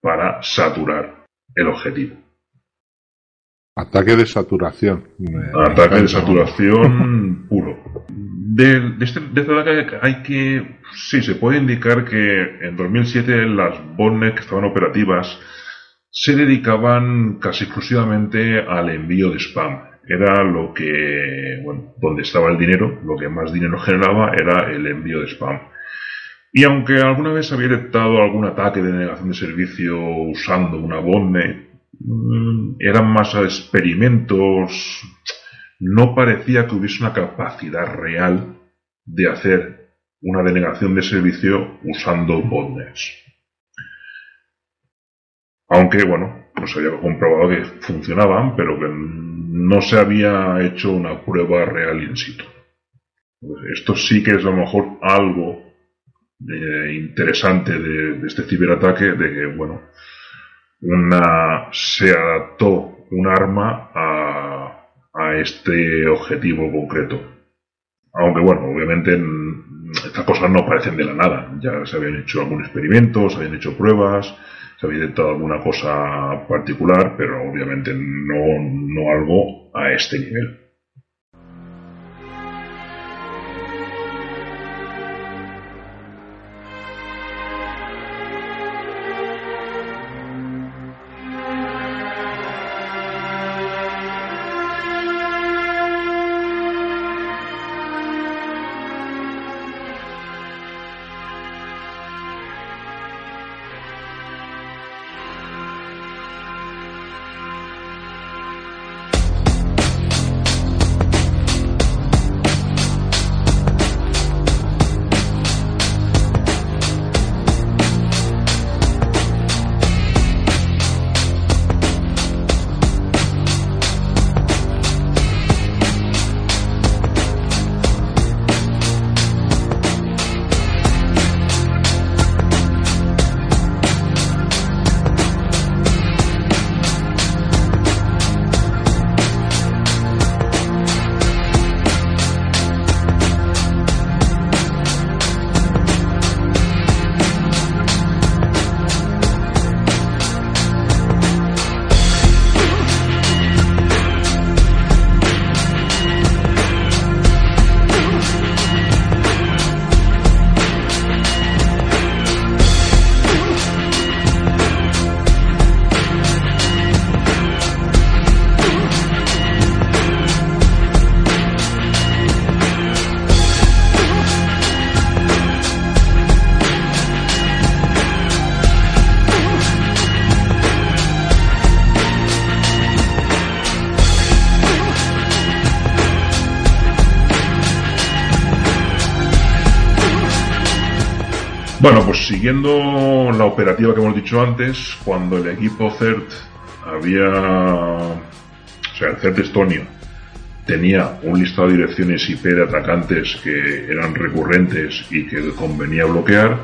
para saturar el objetivo. Ataque de saturación. Ataque de saturación puro. De, este, de este ataque hay que, sí, se puede indicar que en 2007 las botnets que estaban operativas se dedicaban casi exclusivamente al envío de spam. Era lo que, bueno, donde estaba el dinero, lo que más dinero generaba era el envío de spam. Y aunque alguna vez había detectado algún ataque de negación de servicio usando una botnet, mm, eran más experimentos no parecía que hubiese una capacidad real de hacer una denegación de servicio usando botnets. Aunque, bueno, pues había comprobado que funcionaban, pero que no se había hecho una prueba real in situ. esto sí que es a lo mejor algo interesante de, este ciberataque, de que, bueno, una, se adaptó un arma a, a este objetivo concreto. Aunque bueno, obviamente estas cosas no parecen de la nada. Ya se habían hecho algún experimento, se habían hecho pruebas, se había intentado alguna cosa particular, pero obviamente no, no algo a este nivel. Siguiendo la operativa que hemos dicho antes, cuando el equipo CERT había, o sea, el CERT Estonia tenía un listado de direcciones IP de atacantes que eran recurrentes y que convenía bloquear,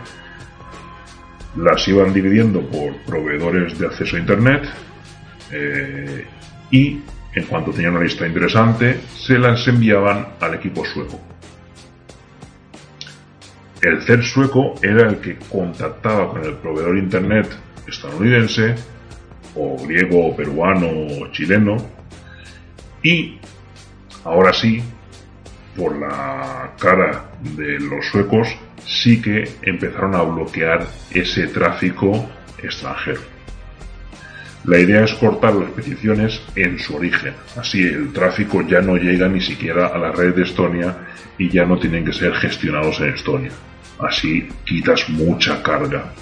las iban dividiendo por proveedores de acceso a Internet eh, y en cuanto tenían una lista interesante se las enviaban al equipo sueco. El CER sueco era el que contactaba con el proveedor internet estadounidense, o griego, o peruano, o chileno, y ahora sí, por la cara de los suecos, sí que empezaron a bloquear ese tráfico extranjero. La idea es cortar las peticiones en su origen, así el tráfico ya no llega ni siquiera a la red de Estonia y ya no tienen que ser gestionados en Estonia. Así quitas mucha carga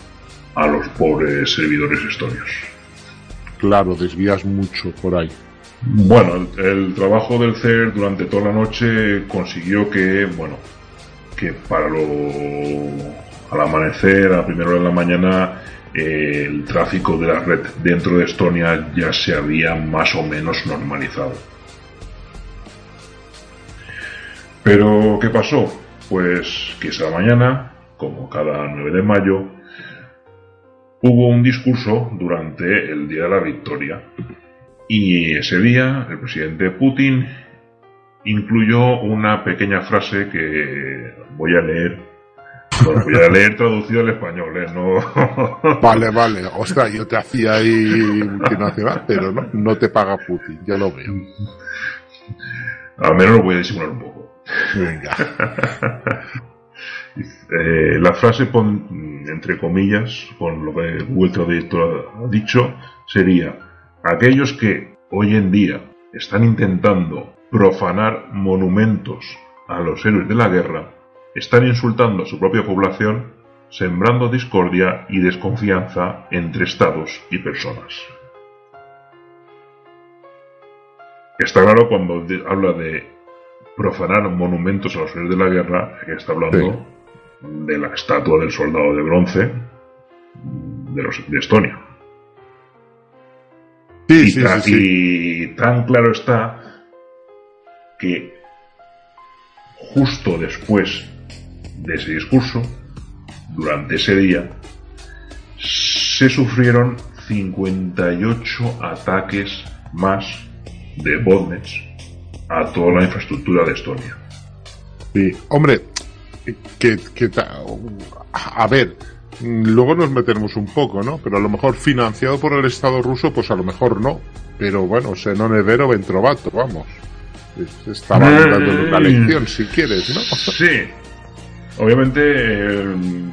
a los pobres servidores estonios. Claro, desvías mucho por ahí. Bueno, el, trabajo del CER durante toda la noche consiguió que, bueno, que para lo al amanecer, a primera hora de la mañana, el tráfico de la red dentro de Estonia ya se había más o menos normalizado. Pero, ¿qué pasó? Pues que esa mañana, como cada 9 de mayo, hubo un discurso durante el Día de la Victoria. Y ese día el presidente Putin incluyó una pequeña frase que voy a leer. Voy a leer traducido al español, ¿eh? No... Vale, vale. Ostras, yo te hacía ahí multinacional, pero no, no te paga Putin, ya lo veo. Al menos lo voy a disimular un poco. Venga. Eh, la frase, pon, entre comillas, con lo que vuelto de ha dicho, sería, aquellos que hoy en día están intentando profanar monumentos a los héroes de la guerra, están insultando a su propia población, sembrando discordia y desconfianza entre estados y personas. Está claro cuando habla de profanar monumentos a los héroes de la guerra, que está hablando de la estatua del soldado de bronce de, los, de Estonia. y tan claro está que justo después de ese discurso, durante ese día, se sufrieron 58 ataques más de botnets a toda la infraestructura de Estonia. Sí, hombre, que, que a ver, luego nos metemos un poco, ¿no? Pero a lo mejor financiado por el Estado ruso, pues a lo mejor no. Pero bueno, se non è vero, ventrovato, vamos. Estaba dando una lección, si quieres, ¿no? Sí. Obviamente,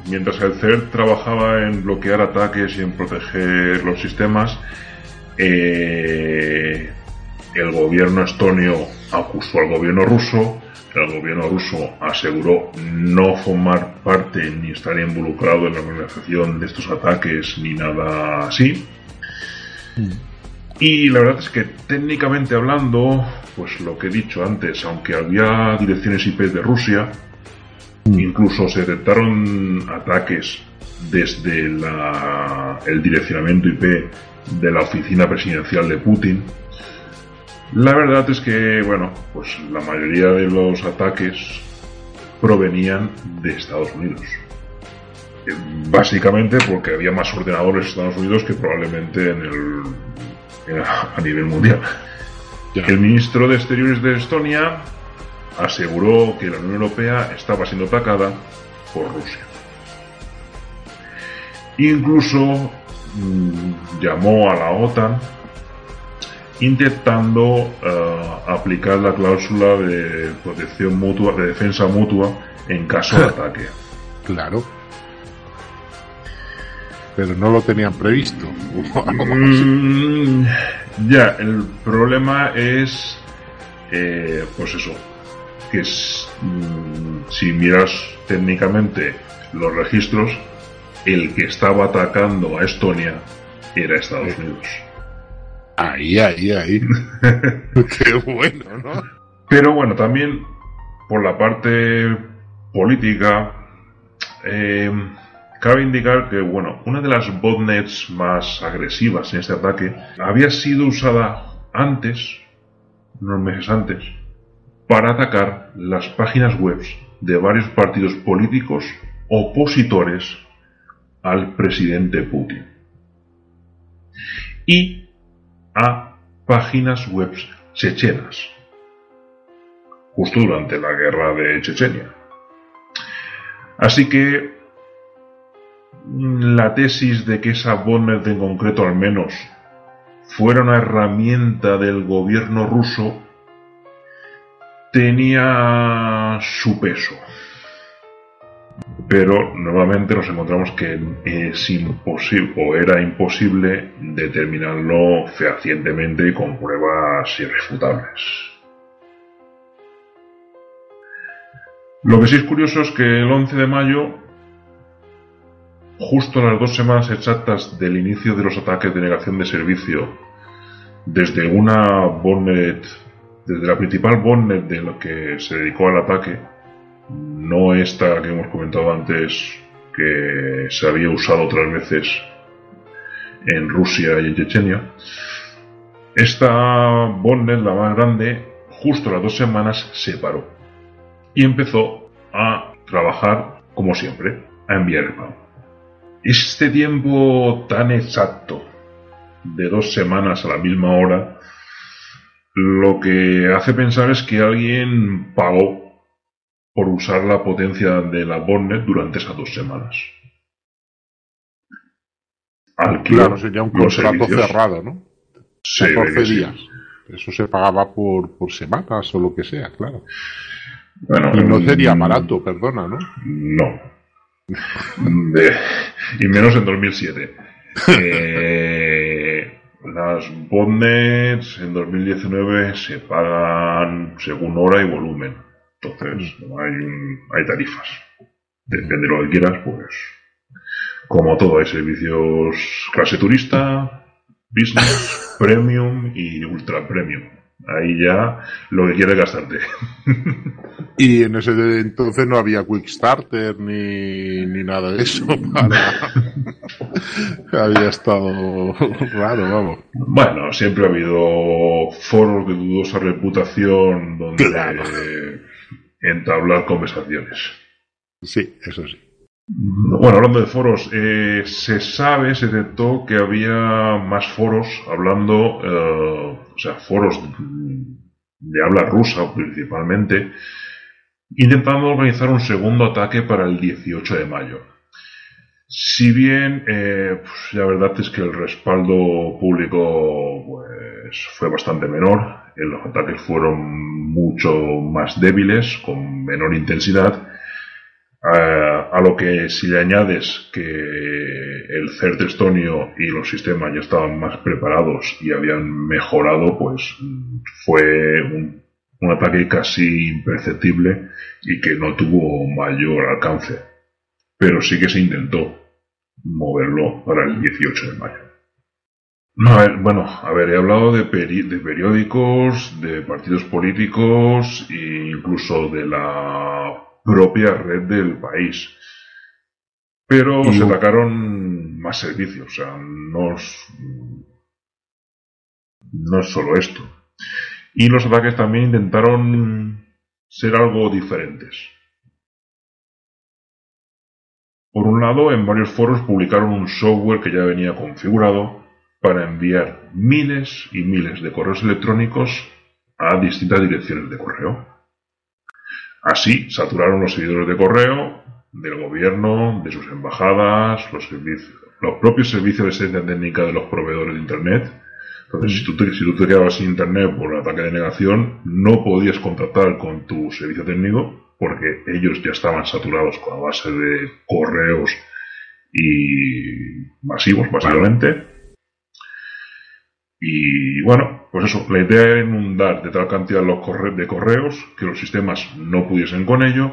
mientras el CERT trabajaba en bloquear ataques y en proteger los sistemas, eh, el gobierno estonio acusó al gobierno ruso, el gobierno ruso aseguró no formar parte ni estar involucrado en la organización de estos ataques ni nada así. Mm. Y la verdad es que técnicamente hablando, pues lo que he dicho antes, aunque había direcciones IP de Rusia, mm. incluso se detectaron ataques desde el direccionamiento IP de la oficina presidencial de Putin. La verdad es que, bueno, pues la mayoría de los ataques provenían de Estados Unidos. Básicamente porque había más ordenadores en Estados Unidos que probablemente en el, a nivel mundial. El ministro de Exteriores de Estonia aseguró que la Unión Europea estaba siendo atacada por Rusia. Incluso mm, llamó a la OTAN intentando eh, aplicar la cláusula de protección mutua, de defensa mutua en caso de ataque. Claro. Pero no lo tenían previsto. Mm, ya, el problema es, eh, pues eso, que mm, si miras técnicamente los registros, el que estaba atacando a Estonia era Estados Unidos. Ahí, ahí, ahí. Qué bueno, ¿no? Pero bueno, también por la parte política, eh, cabe indicar que, bueno, una de las botnets más agresivas en este ataque había sido usada antes, unos meses antes, para atacar las páginas web de varios partidos políticos opositores al presidente Putin. Y a páginas web chechenas, justo durante la guerra de Chechenia. Así que la tesis de que esa botnet en concreto al menos fuera una herramienta del gobierno ruso tenía su peso pero nuevamente nos encontramos que es imposible o era imposible determinarlo fehacientemente y con pruebas irrefutables. Lo que sí es curioso es que el 11 de mayo, justo a las dos semanas exactas del inicio de los ataques de negación de servicio, desde una bonnet, desde la principal bonnet de lo que se dedicó al ataque, no esta que hemos comentado antes, que se había usado otras veces en Rusia y en Chechenia. Esta bonnet, la más grande, justo a las dos semanas se paró y empezó a trabajar como siempre, a enviar el Este tiempo tan exacto de dos semanas a la misma hora, lo que hace pensar es que alguien pagó por usar la potencia de la Bonnet durante esas dos semanas. claro, sería un contrato cerrado, ¿no? 14 días. Eso se pagaba por, por semanas o lo que sea, claro. Bueno, y no sería barato, perdona, ¿no? No. y menos en 2007. Eh, las botnets en 2019 se pagan según hora y volumen. Entonces, hay, hay tarifas. Depende de lo que quieras, pues. Como todo, hay servicios clase turista, business, premium y ultra premium. Ahí ya lo que quieres gastarte. y en ese entonces no había Quick Starter ni, ni nada de eso. había estado raro, vamos. Bueno, siempre ha habido foros de dudosa reputación donde entablar conversaciones. Sí, eso sí. Bueno, hablando de foros, eh, se sabe, se detectó que había más foros hablando, eh, o sea, foros de habla rusa principalmente, intentando organizar un segundo ataque para el 18 de mayo. Si bien eh, pues, la verdad es que el respaldo público pues, fue bastante menor, los ataques fueron mucho más débiles, con menor intensidad, a, lo que si le añades que el CERT estonio y los sistemas ya estaban más preparados y habían mejorado, pues fue un, ataque casi imperceptible y que no tuvo mayor alcance. Pero sí que se intentó moverlo para el 18 de mayo. bueno, a ver, he hablado de, de periódicos, de partidos políticos e incluso de la propia red del país. Pero se atacaron más servicios, o sea, no es, no es solo esto. Y los ataques también intentaron ser algo diferentes. Por un lado, en varios foros publicaron un software que ya venía configurado para enviar miles y miles de correos electrónicos a distintas direcciones de correo. Así saturaron los servidores de correo del gobierno, de sus embajadas, los, los propios servicios de asistencia técnica de los proveedores de Internet. Entonces, si tú, te, si tú te quedabas sin Internet por un ataque de negación, no podías contactar con tu servicio técnico porque ellos ya estaban saturados con la base de correos y masivos, básicamente. Y bueno, pues eso, la idea era inundar de tal cantidad los de correos que los sistemas no pudiesen con ello,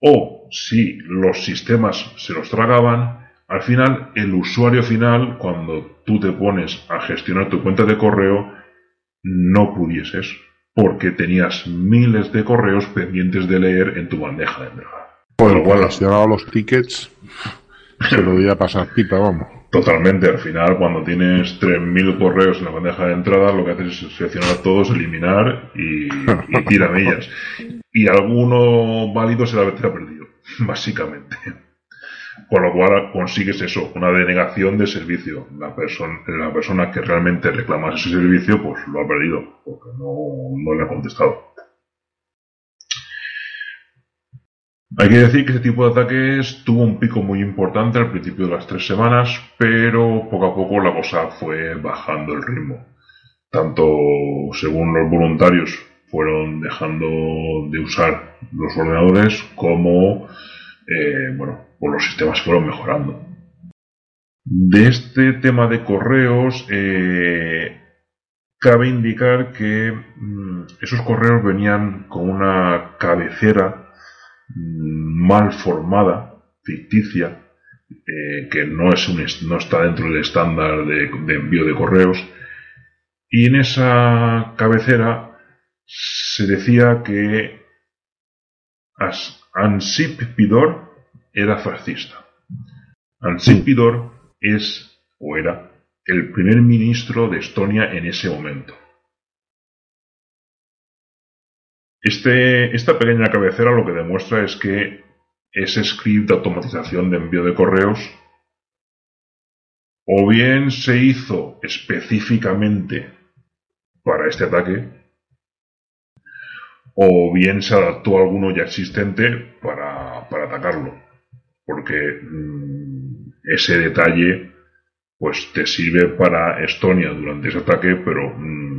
o si los sistemas se los tragaban, al final el usuario final, cuando tú te pones a gestionar tu cuenta de correo, no pudieses, porque tenías miles de correos pendientes de leer en tu bandeja de entrada. Cual, los tickets, lo voy a pasar pipa, vamos. Totalmente, al final cuando tienes 3.000 correos en la bandeja de entrada, lo que haces es seleccionar todos, eliminar y, y tiramillas. Y alguno válido se la perdido, básicamente. Con lo cual consigues eso, una denegación de servicio. La, persona la persona que realmente reclama ese servicio, pues lo ha perdido, porque no, no le ha contestado. Hay que decir que este tipo de ataques tuvo un pico muy importante al principio de las tres semanas, pero poco a poco la cosa fue bajando el ritmo. Tanto según los voluntarios fueron dejando de usar los ordenadores como eh, bueno, los sistemas fueron mejorando. De este tema de correos, eh, cabe indicar que mm, esos correos venían con una cabecera mal formada, ficticia, eh, que no, es un, no está dentro del estándar de, envío de correos. Y en esa cabecera se decía que Ansip Pidor era fascista. Ansip Pidor es o era el primer ministro de Estonia en ese momento. Este, esta pequeña cabecera lo que demuestra es que ese script de automatización de envío de correos o bien se hizo específicamente para este ataque o bien se adaptó a alguno ya existente para, atacarlo. Porque mm, ese detalle pues te sirve para Estonia durante ese ataque, pero mm,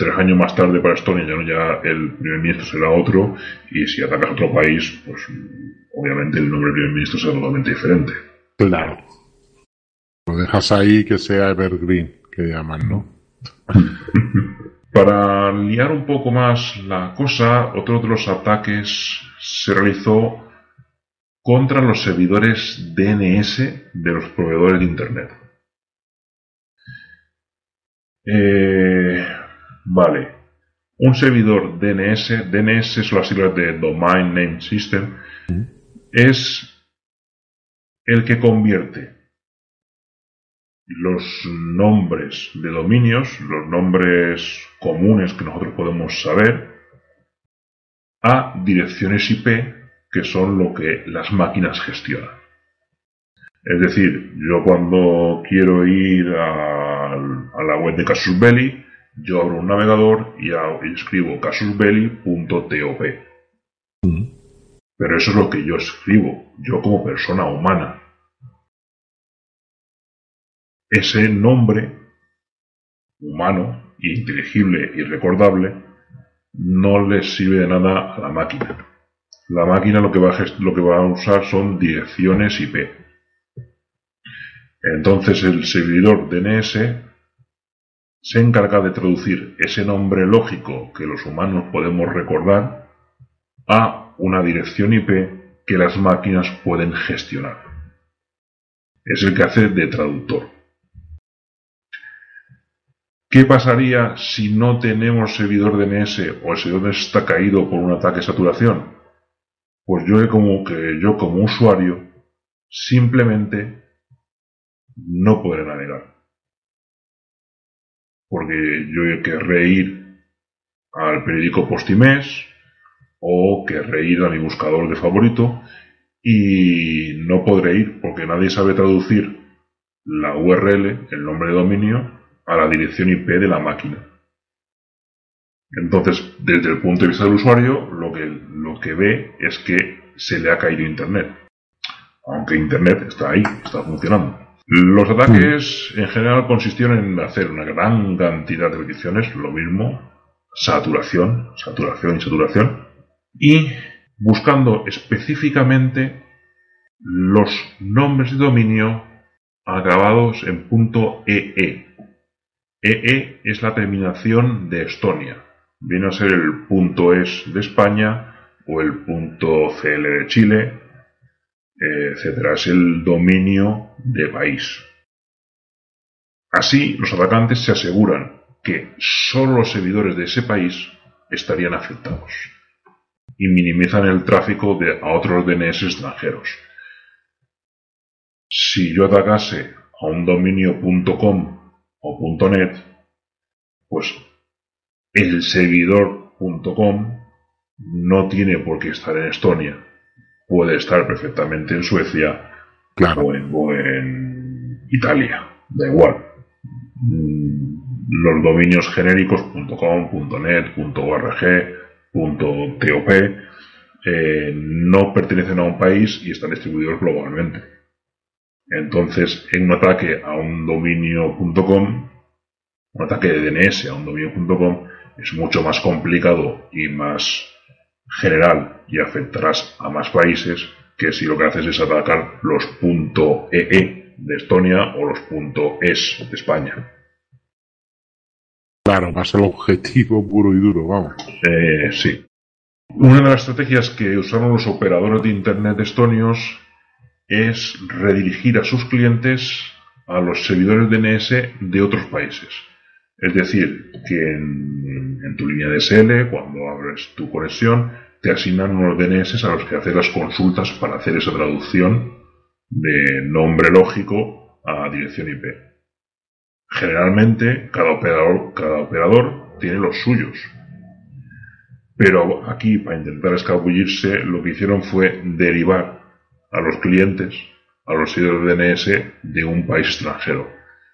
tres años más tarde para Estonia ya, ya el primer ministro será otro y si atacas a otro país, pues obviamente el nombre del primer ministro será totalmente diferente. Claro. Lo dejas ahí que sea evergreen, que llaman, ¿no? Para liar un poco más la cosa, otro de los ataques se realizó contra los servidores DNS de los proveedores de Internet. Eh, vale. Un servidor DNS, DNS es las siglas de Domain Name System, es el que convierte los nombres de dominios, los nombres comunes que nosotros podemos saber, a direcciones IP que son lo que las máquinas gestionan. Es decir, yo cuando quiero ir a, la web de Casus Belli, yo abro un navegador y, escribo casusbelli.top. Mm. Pero eso es lo que yo escribo, yo como persona humana. Ese nombre humano, inteligible y recordable, no le sirve de nada a la máquina. La máquina lo que va a, lo que va a usar son direcciones IP. Entonces el servidor DNS se encarga de traducir ese nombre lógico que los humanos podemos recordar a una dirección IP que las máquinas pueden gestionar. Es el que hace de traductor. ¿Qué pasaría si no tenemos servidor DNS o el servidor está caído por un ataque de saturación? Pues yo como que yo como usuario simplemente no podré navegar. Porque yo querré ir al periódico Postimés o querré ir a mi buscador de favorito y no podré ir porque nadie sabe traducir la URL, el nombre de dominio, a la dirección IP de la máquina. Entonces, desde el punto de vista del usuario, lo que, lo que ve es que se le ha caído Internet. Aunque Internet está ahí, está funcionando. Los ataques en general consistieron en hacer una gran cantidad de peticiones, lo mismo, saturación, saturación y saturación, y buscando específicamente los nombres de dominio acabados en punto .ee. EE es la terminación de Estonia. Viene a ser el punto .es de España o el punto .cl de Chile etcétera. Es el dominio de país. Así, los atacantes se aseguran que solo los servidores de ese país estarían afectados y minimizan el tráfico de, a otros DNS extranjeros. Si yo atacase a un dominio .com o .net, pues el servidor .com no tiene por qué estar en Estonia, puede estar perfectamente en Suecia o, en, Italia, da igual. Mm, los dominios genéricos .com, .net, .org, .top eh, no pertenecen a un país y están distribuidos globalmente. Entonces, en un ataque a un dominio.com, un ataque de DNS a un dominio.com, es mucho más complicado y más general y afectarás a más países que si lo que haces es atacar los .ee de Estonia o los .es de España. Claro, más el objetivo puro y duro, vamos. Eh, sí. Una de las estrategias que usaron los operadores de Internet estonios es redirigir a sus clientes a los servidores DNS de otros países. Es decir, que en, tu línea DSL, cuando abres tu conexión, te asignan unos DNS a los que haces las consultas para hacer esa traducción de nombre lógico a dirección IP. Generalmente, cada operador, tiene los suyos. Pero aquí, para intentar escabullirse, lo que hicieron fue derivar a los clientes a los servidores DNS de un país extranjero.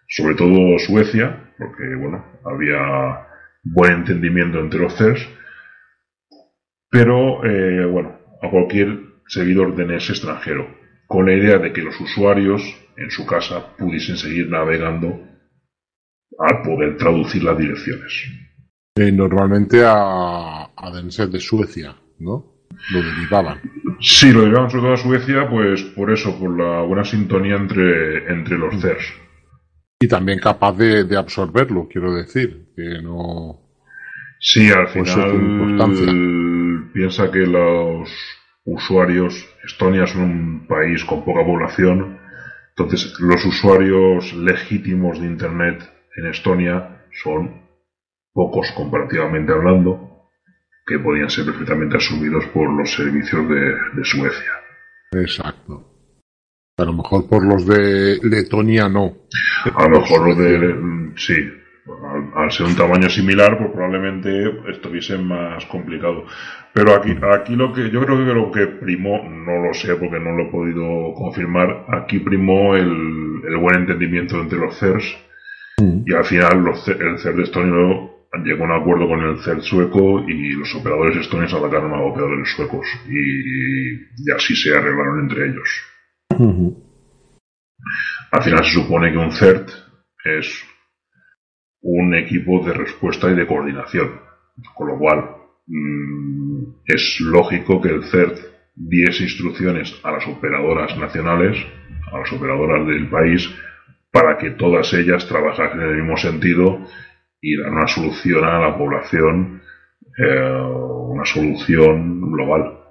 Sobre todo Suecia, porque bueno, había buen entendimiento entre los CERS, pero eh, bueno, a cualquier seguidor DNS extranjero, con la idea de que los usuarios en su casa pudiesen seguir navegando al poder traducir las direcciones. Eh, normalmente a, a Denset de Suecia, ¿no? Lo derivaban. Sí, lo derivaban sobre todo a Suecia, pues por eso, por la buena sintonía entre, entre los CERS. Y también capaz de, de absorberlo, quiero decir, que no... Sí, al final piensa que los usuarios, Estonia es un país con poca población, entonces los usuarios legítimos de Internet en Estonia son pocos comparativamente hablando, que podían ser perfectamente asumidos por los servicios de, de Suecia. Exacto. A lo mejor por los de Letonia no. A lo mejor lo de... mm, Sí, al, al ser un tamaño similar, pues probablemente estuviese más complicado. Pero aquí, aquí lo que yo creo que lo que primó, no lo sé porque no lo he podido confirmar, aquí primó el, el buen entendimiento entre los CERS y al final los, el CERS de Estonia llegó a un acuerdo con el CERS sueco y los operadores estonios atacaron a operadores suecos y, y así se arreglaron entre ellos. Al final se supone que un CERT es un equipo de respuesta y de coordinación, con lo cual mm, es lógico que el CERT diese instrucciones a las operadoras nacionales, a las operadoras del país, para que todas ellas trabajasen en el mismo sentido y dar una solución a la población, eh, una solución global.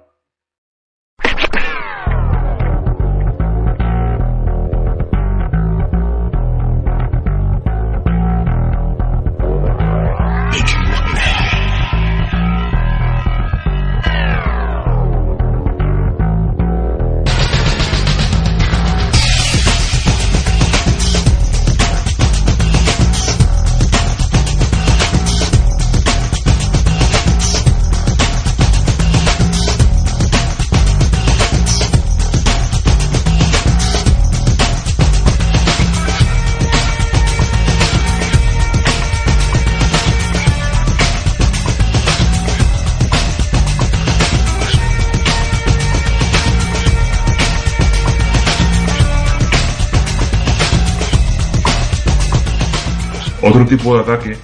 Tipo de ataque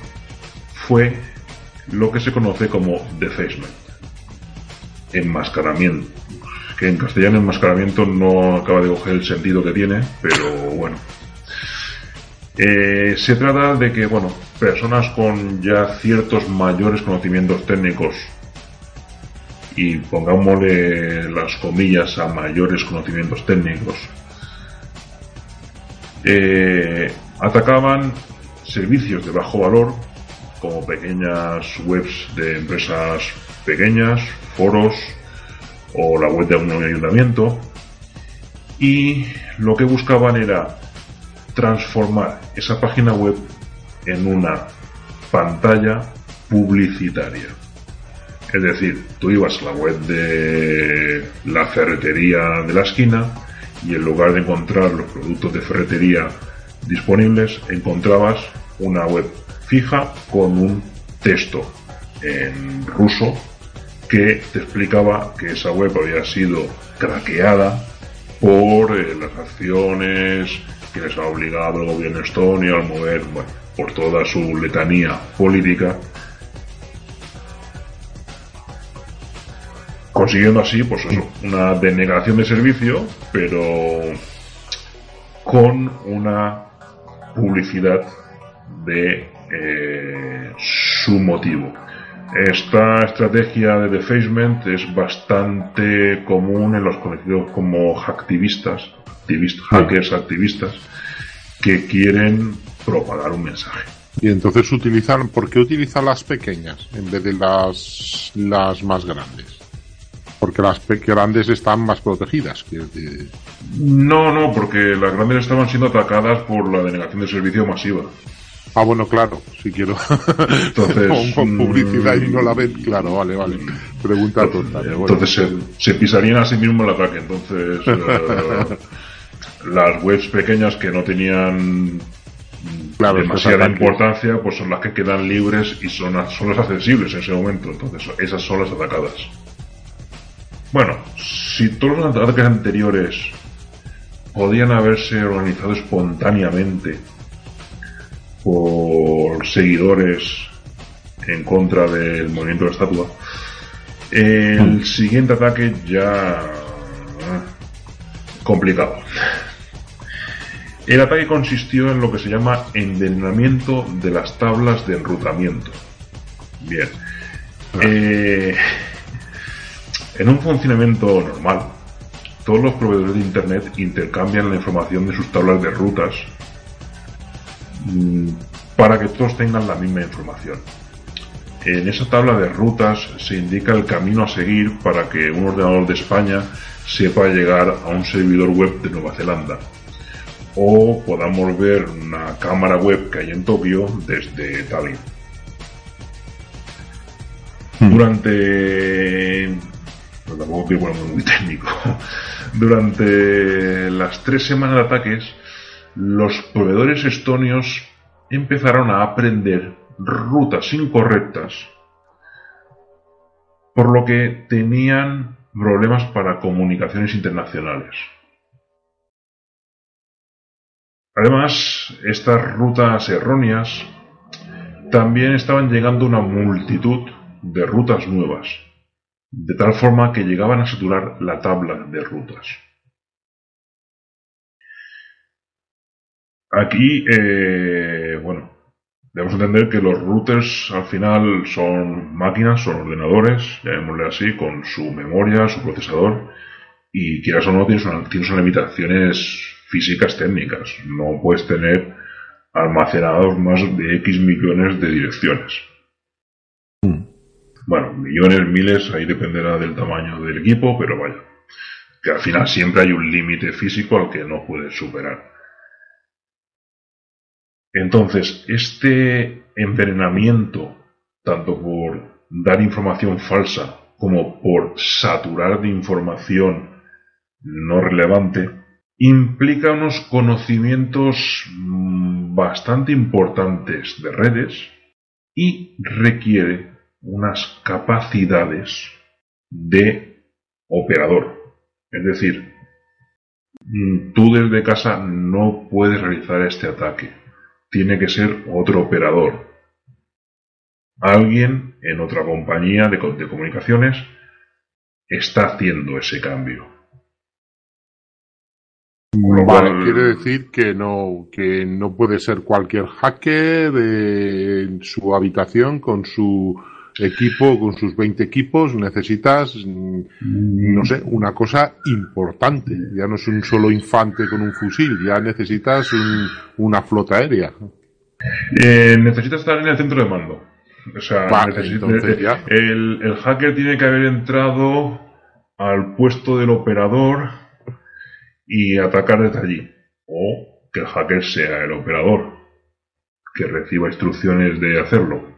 fue lo que se conoce como defacement, enmascaramiento. Que en castellano enmascaramiento no acaba de coger el sentido que tiene, pero bueno. Eh, se trata de que, bueno, personas con ya ciertos mayores conocimientos técnicos y pongámosle las comillas a mayores conocimientos técnicos, eh, atacaban servicios de bajo valor, como pequeñas webs de empresas pequeñas, foros o la web de un ayuntamiento, y lo que buscaban era transformar esa página web en una pantalla publicitaria. Es decir, tú ibas a la web de la ferretería de la esquina y en lugar de encontrar los productos de ferretería disponibles, encontrabas una web fija con un texto en ruso que te explicaba que esa web había sido craqueada por eh, las acciones que les ha obligado el gobierno estonio al mover, por toda su letanía política, consiguiendo así, pues eso, una denegación de servicio, pero con una publicidad de eh, su motivo. Esta estrategia de defacement es bastante común en los conocidos como hacktivistas, activist- hackers activistas, que quieren propagar un mensaje. Y entonces utilizan, ¿por qué utilizan las pequeñas en vez de las, las más grandes? Porque las grandes están más protegidas. decir. No, no, porque las grandes estaban siendo atacadas por la denegación de servicio masiva. Ah, bueno, claro, si quiero. Entonces, con, con publicidad y mm, no la ven, claro, vale, vale. Pregunta tonta. bueno. Entonces se, se pisarían a sí mismo el ataque. Entonces, eh, las webs pequeñas que no tenían Claro, demasiada importancia, pues son las que quedan libres y son las accesibles en ese momento. Entonces, esas son las atacadas. Bueno, si todos los ataques anteriores podían haberse organizado espontáneamente por seguidores en contra del movimiento de la estatua. El Hmm. siguiente ataque ya complicado. El ataque consistió en lo que se llama envenenamiento de las tablas de enrutamiento. Bien. Eh, en un funcionamiento normal, todos los proveedores de Internet intercambian la información de sus tablas de rutas mm, para que todos tengan la misma información. En esa tabla de rutas se indica el camino a seguir para que un ordenador de España sepa llegar a un servidor web de Nueva Zelanda. O podamos ver una cámara web que hay en Tokio desde Tallinn. Durante... Tampoco ponerme muy técnico. Durante las tres semanas de ataques, los proveedores estonios empezaron a aprender rutas incorrectas, por lo que tenían problemas para comunicaciones internacionales. Además, estas rutas erróneas también estaban llegando una multitud de rutas nuevas, de tal forma que llegaban a saturar la tabla de rutas. Aquí, eh, bueno, debemos entender que los routers al final son máquinas, son ordenadores, llamémosle así, con su memoria, su procesador, y quieras o no, tienes, tienes unas limitaciones físicas técnicas. No puedes tener almacenados más de X millones de direcciones. Bueno, millones, miles, ahí dependerá del tamaño del equipo, pero vaya, que al final siempre hay un límite físico al que no puedes superar. Entonces, este envenenamiento, tanto por dar información falsa como por saturar de información no relevante, implica unos conocimientos mm, bastante importantes de redes y requiere unas capacidades de operador. Es decir, mm, tú desde casa no puedes realizar este ataque. Tiene que ser otro operador. Alguien en otra compañía de, co- de comunicaciones está haciendo ese cambio. Lo Vale, quiere decir que no, que no puede ser cualquier hacker de, en su habitación con su equipo, con sus 20 equipos, necesitas, mm, no sé, una cosa importante. Ya no es un solo infante con un fusil, ya necesitas un- una flota aérea. Eh, necesita estar en el centro de mando. O sea, Vale, entonces ya. el, el hacker tiene que haber entrado al puesto del operador y atacar desde allí. O que el hacker sea el operador, que reciba instrucciones de hacerlo.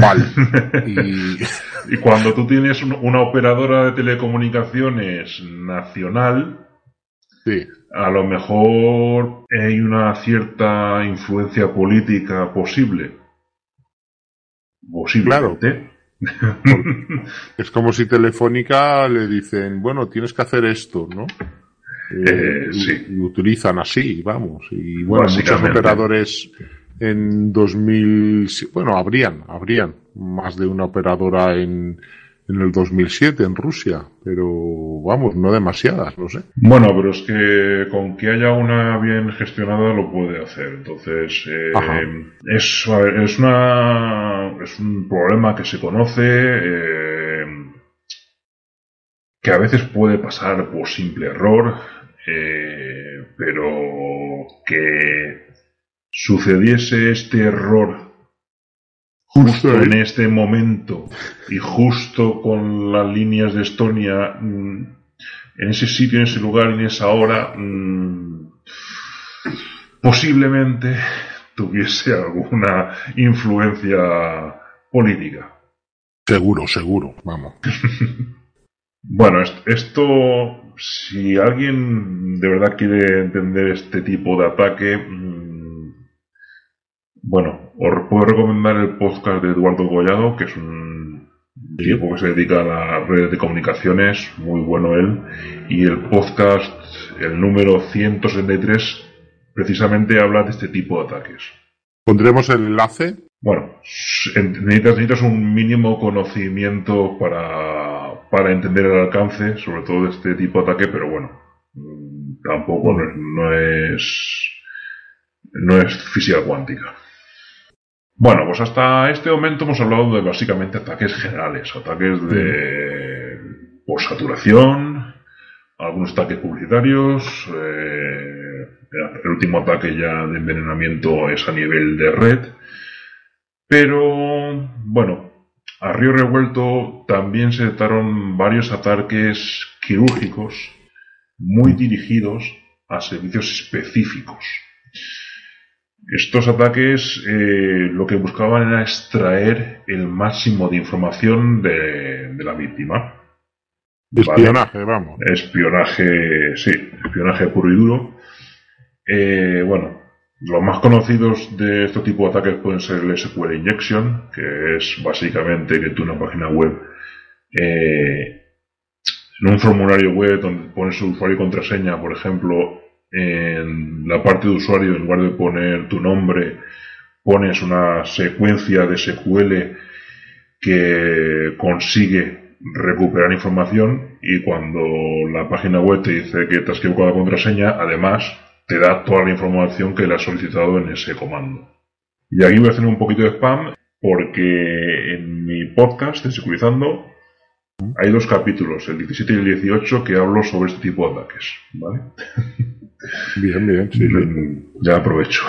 Vale. Y, Y cuando tú tienes un- una operadora de telecomunicaciones nacional, sí. a lo mejor hay una cierta influencia política posible. Posiblemente. Es como si Telefónica le dicen, bueno, tienes que hacer esto, ¿no? Eh, y- sí. y utilizan así, vamos. Y bueno, muchos operadores en 2000, bueno, habrían, habrían más de una operadora en, en el 2007 en Rusia, pero vamos, no demasiadas, no sé. Bueno, pero es que con que haya una bien gestionada lo puede hacer. Entonces, eh, es, a ver, es, una, es un problema que se conoce, eh, que a veces puede pasar por simple error, eh, pero que sucediese este error justo en este momento y justo con las líneas de Estonia mm, en ese sitio, en ese lugar, en esa hora, mm, posiblemente tuviese alguna influencia política. Seguro, seguro, vamos. Bueno, est- esto, si alguien de verdad quiere entender este tipo de ataque, mm, bueno, os puedo recomendar el podcast de Eduardo Gollado, que es un tipo que se dedica a las redes de comunicaciones, muy bueno él, y el podcast, el número 163, precisamente habla de este tipo de ataques. Pondremos el enlace bueno, necesitas, necesitas un mínimo conocimiento para, para entender el alcance, sobre todo de este tipo de ataque, pero bueno, mm, tampoco no es, no es física cuántica. Bueno, pues hasta este momento hemos hablado de básicamente ataques generales, ataques de por saturación, algunos ataques publicitarios, eh, el último ataque ya de envenenamiento es a nivel de red, pero bueno, a río revuelto también se trataron varios ataques quirúrgicos muy dirigidos a servicios específicos. Estos ataques eh, lo que buscaban era extraer el máximo de información de, la víctima. Espionaje, vamos. Espionaje, sí, espionaje puro y duro. Eh, bueno, los más conocidos de este tipo de ataques pueden ser el SQL Injection, que es básicamente que tú una página web, eh, en un formulario web donde pones su usuario y contraseña, por ejemplo, en la parte de usuario, en lugar de poner tu nombre, pones una secuencia de SQL que consigue recuperar información y cuando la página web te dice que te has equivocado la contraseña, además te da toda la información que le has solicitado en ese comando. Y aquí voy a hacer un poquito de spam porque en mi podcast de Securizando hay dos capítulos, el 17 y el 18, que hablo sobre este tipo de ataques. ¿Vale? Bien, bien, sí, Ya aprovecho.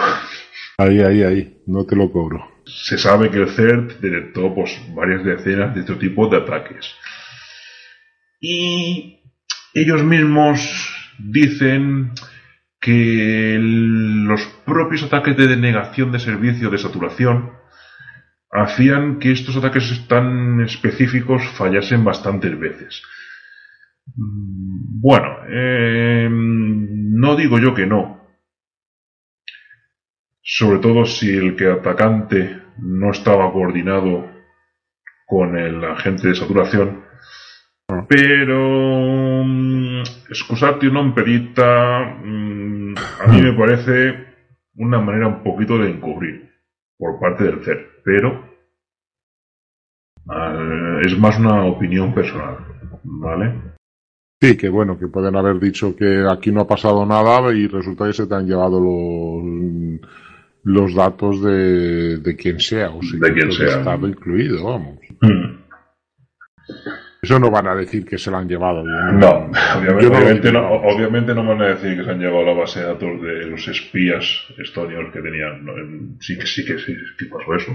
Ahí, ahí, ahí, no te lo cobro. Se sabe que el CERT detectó pues, varias decenas de este tipo de ataques. Y ellos mismos dicen que los propios ataques de denegación de servicio de saturación hacían que estos ataques tan específicos fallasen bastantes veces. Bueno, eh, no digo yo que no. Sobre todo si el que atacante no estaba coordinado con el agente de saturación. Ah. Pero mm, excusarte non perita mm, a mí me parece una manera un poquito de encubrir por parte del CER, pero ah, es más una opinión personal, ¿vale? Sí, que bueno, que pueden haber dicho que aquí no ha pasado nada y resulta que se te han llevado los, los datos de, de quien sea, o si de quien sea. estado incluido, vamos. Mm. Eso no van a decir que se lo han llevado. No, obviamente, no, obviamente, no, van a decir que se han llevado la base de datos de los espías estonios que tenían. sí que sí que sí que pasó eso.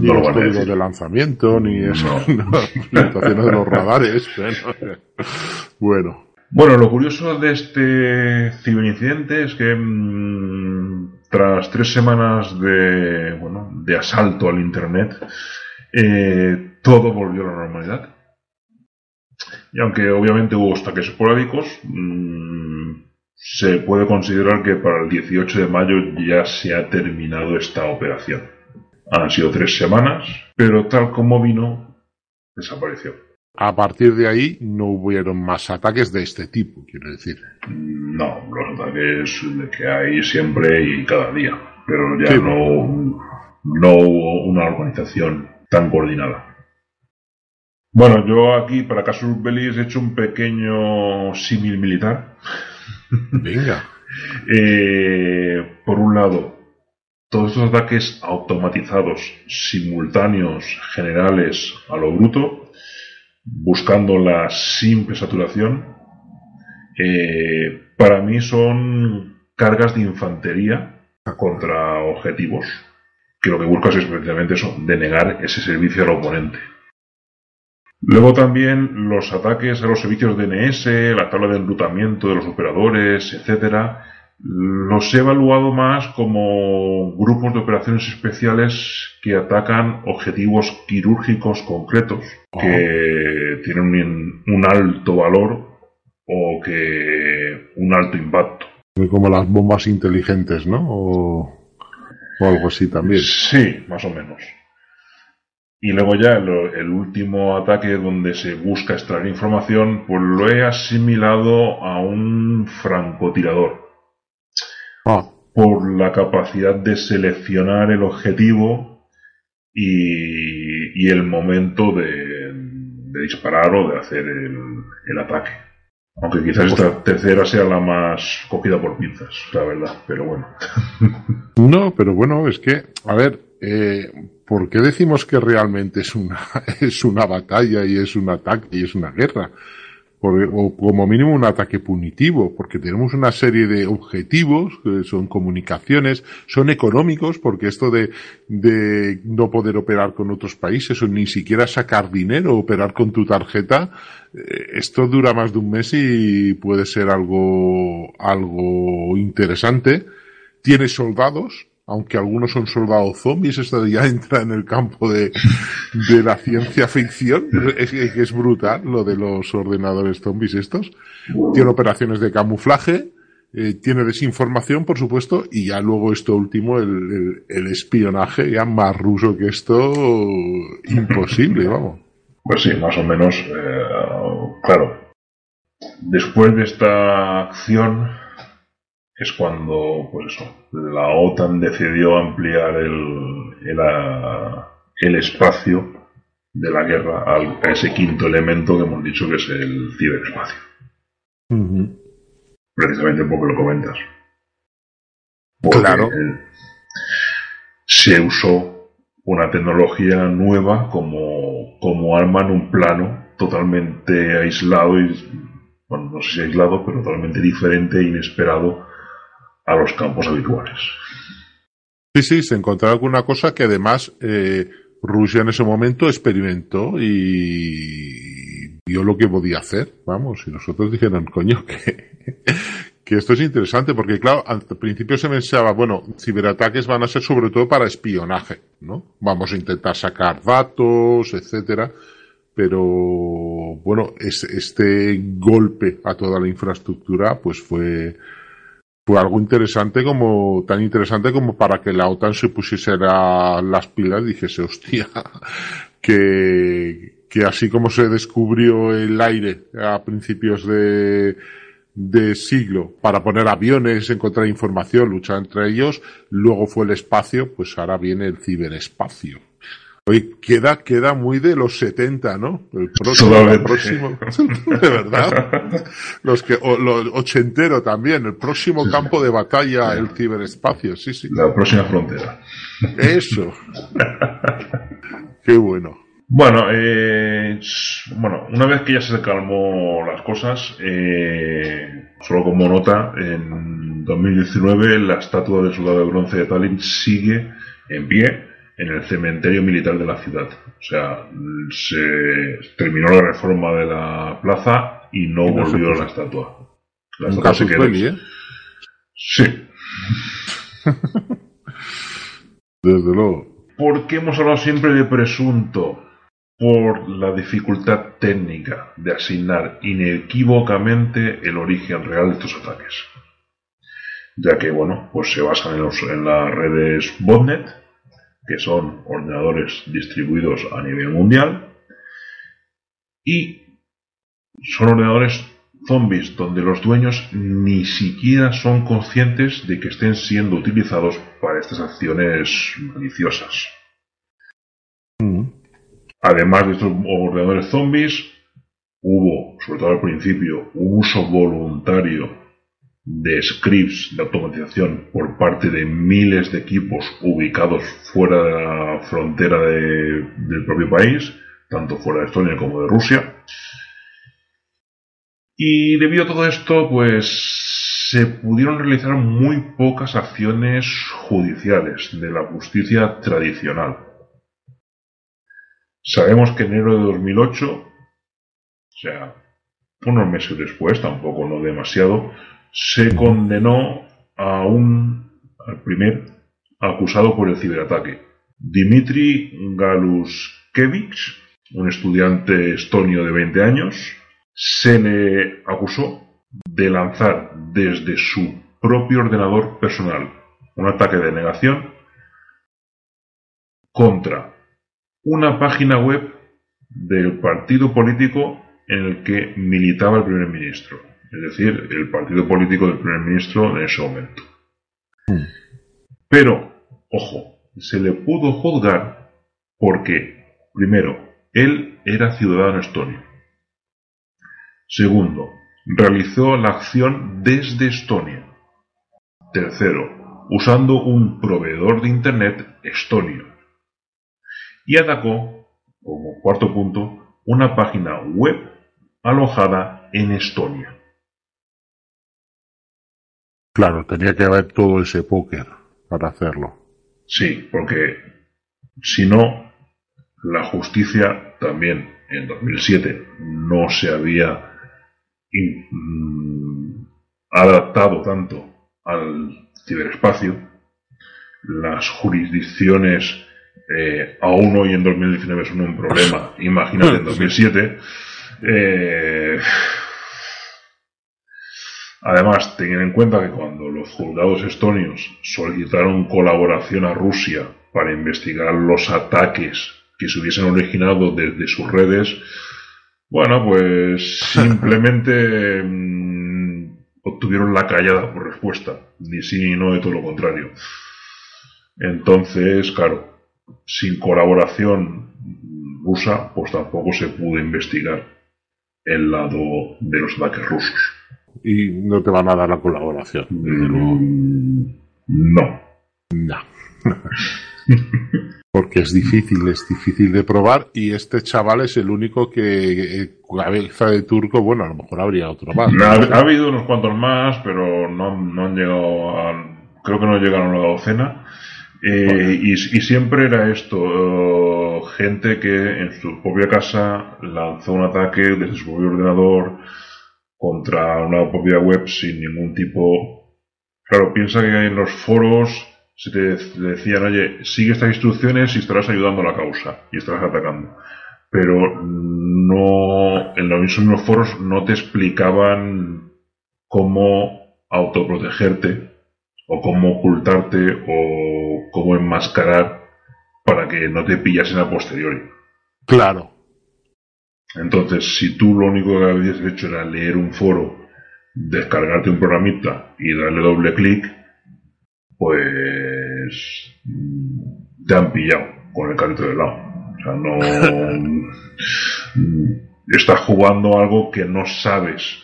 Ni no los códigos de lanzamiento, ni eso, no. de los radares. Bueno. Bueno, lo curioso de este ciberincidente es que mm, tras tres semanas de, bueno, de asalto al Internet, eh, todo volvió a la normalidad. Y aunque obviamente hubo ataques esporádicos, mm, se puede considerar que para el 18 de mayo ya se ha terminado esta operación. Han sido tres semanas, pero tal como vino, desapareció. A partir de ahí no hubieron más ataques de este tipo, quiero decir. No, los ataques que hay siempre y cada día, pero ya no, no hubo una organización tan coordinada. Bueno, yo aquí para Casus Belli he hecho un pequeño símil militar. Venga. Eh, por un lado, todos estos ataques automatizados, simultáneos, generales, a lo bruto, buscando la simple saturación, eh, para mí son cargas de infantería contra objetivos, que lo que buscas es precisamente eso, denegar ese servicio al oponente. Luego también los ataques a los servicios DNS, la tabla de enrutamiento de los operadores, etcétera, los he evaluado más como grupos de operaciones especiales que atacan objetivos quirúrgicos concretos que tienen un, alto valor o que un alto impacto. Como las bombas inteligentes, ¿no? o algo así también. Sí, más o menos. Y luego ya el, último ataque donde se busca extraer información, pues lo he asimilado a un francotirador. Ah. Por la capacidad de seleccionar el objetivo y, el momento de, disparar o de hacer el, ataque. Aunque quizás esta tercera sea la más cogida por pinzas, la verdad, pero bueno. No, pero bueno, es que, a ver, eh, ¿por qué decimos que realmente es una, es una batalla y es un ataque y es una guerra? O como mínimo un ataque punitivo, porque tenemos una serie de objetivos, que son comunicaciones, son económicos, porque esto de, de no poder operar con otros países o ni siquiera sacar dinero, operar con tu tarjeta, eh, esto dura más de un mes y puede ser algo, algo interesante. Tiene soldados, aunque algunos son soldados zombies, esto ya entra en el campo de, de la ciencia ficción, es, es brutal lo de los ordenadores zombies estos. Tiene operaciones de camuflaje, eh, tiene desinformación, por supuesto, y ya luego esto último, el, espionaje, ya más ruso que esto, imposible, vamos. Pues sí, más o menos, eh, claro. Después de esta acción, es cuando, pues eso, la OTAN decidió ampliar el, el, espacio de la guerra a ese quinto elemento que hemos dicho que es el ciberespacio. Precisamente porque lo comentas. claro. se usó una tecnología nueva como, como arma en un plano totalmente aislado y, bueno, no sé si aislado, pero totalmente diferente e inesperado a los campos habituales. Sí, sí, se encontró alguna cosa que además eh, Rusia en ese momento experimentó y vio lo que podía hacer, vamos, y nosotros dijeron, coño, que esto es interesante, porque claro, al principio se pensaba, bueno, ciberataques van a ser sobre todo para espionaje, ¿no? Vamos a intentar sacar datos, etcétera, pero bueno, este golpe a toda la infraestructura, pues fue, fue algo interesante como, tan interesante como para que la OTAN se pusiese las pilas y dijese, hostia, que, que así como se descubrió el aire a principios de, de siglo para poner aviones, encontrar información, luchar entre ellos, luego fue el espacio, pues ahora viene el ciberespacio. Oye, queda, queda muy de los 70, ¿no? El próximo, el próximo, de verdad. Los que, o, lo ochentero también, el próximo campo de batalla, el ciberespacio, sí, sí. La próxima frontera. Eso. Qué bueno. Bueno, eh, bueno, una vez que ya se calmó las cosas, eh, solo como nota, en 2019 la estatua del soldado de bronce de Tallinn sigue en pie en el cementerio militar de la ciudad. O sea, se terminó la reforma de la plaza y no volvió la estatua. La estatua se quedó. ¿eh? Sí. Desde luego. ¿Por qué hemos hablado siempre de presunto? Por la dificultad técnica de asignar inequívocamente el origen real de estos ataques. Ya que, bueno, pues se basan en, en las redes botnet, que son ordenadores distribuidos a nivel mundial, y son ordenadores zombies donde los dueños ni siquiera son conscientes de que estén siendo utilizados para estas acciones maliciosas. Mm. Además de estos ordenadores zombies, hubo, sobre todo al principio, un uso voluntario de scripts de automatización por parte de miles de equipos ubicados fuera de la frontera del propio país, tanto fuera de Estonia como de Rusia. Y debido a todo esto, pues se pudieron realizar muy pocas acciones judiciales de la justicia tradicional. Sabemos que en enero de 2008, o sea, unos meses después, tampoco no demasiado, se condenó a un al primer acusado por el ciberataque, Dimitri Galuskevich, un estudiante estonio de 20 años, se le acusó de lanzar desde su propio ordenador personal un ataque de negación contra una página web del partido político en el que militaba el primer ministro es decir, el partido político del primer ministro en ese momento. Pero, ojo, se le pudo juzgar Porque, primero, él era ciudadano estonio. Segundo, realizó la acción desde Estonia. Tercero, usando un proveedor de Internet estonio. Y atacó, como cuarto punto, una página web alojada en Estonia. Claro, tenía que haber todo ese póker para hacerlo. Sí, porque si no, la justicia también en 2007 no se había mm, adaptado tanto al ciberespacio. Las jurisdicciones eh, aún hoy en 2019 son un problema. Imagínate en 2007. Eh, además, tengan en cuenta que cuando los juzgados estonios solicitaron colaboración a Rusia para investigar los ataques que se hubiesen originado desde sus redes, bueno, pues simplemente mm, obtuvieron la callada por respuesta, ni sí ni no de todo lo contrario. Entonces, claro, sin colaboración rusa, pues tampoco se pudo investigar el lado de los ataques rusos. Y no te van a dar la colaboración. Mm, no. No. Porque es difícil, es difícil de probar y este chaval es el único que, eh, cabeza de turco, bueno, a lo mejor habría otro más. Ha, ha habido unos cuantos más, pero no, no han llegado a, creo que no llegaron a la docena. Eh, y, y, siempre era esto, uh, gente que en su propia casa lanzó un ataque desde su propio ordenador contra una propia web sin ningún tipo... Claro, piensa que en los foros se te decían, oye, sigue estas instrucciones y estarás ayudando a la causa y estarás atacando. Pero no, en los mismos foros no te explicaban cómo autoprotegerte o cómo ocultarte o cómo enmascarar para que no te pillasen a posteriori. Claro. Entonces, si tú lo único que habías hecho era leer un foro, descargarte un programita y darle doble clic, pues te han pillado con el carrito de lado. O sea, no estás jugando algo que no sabes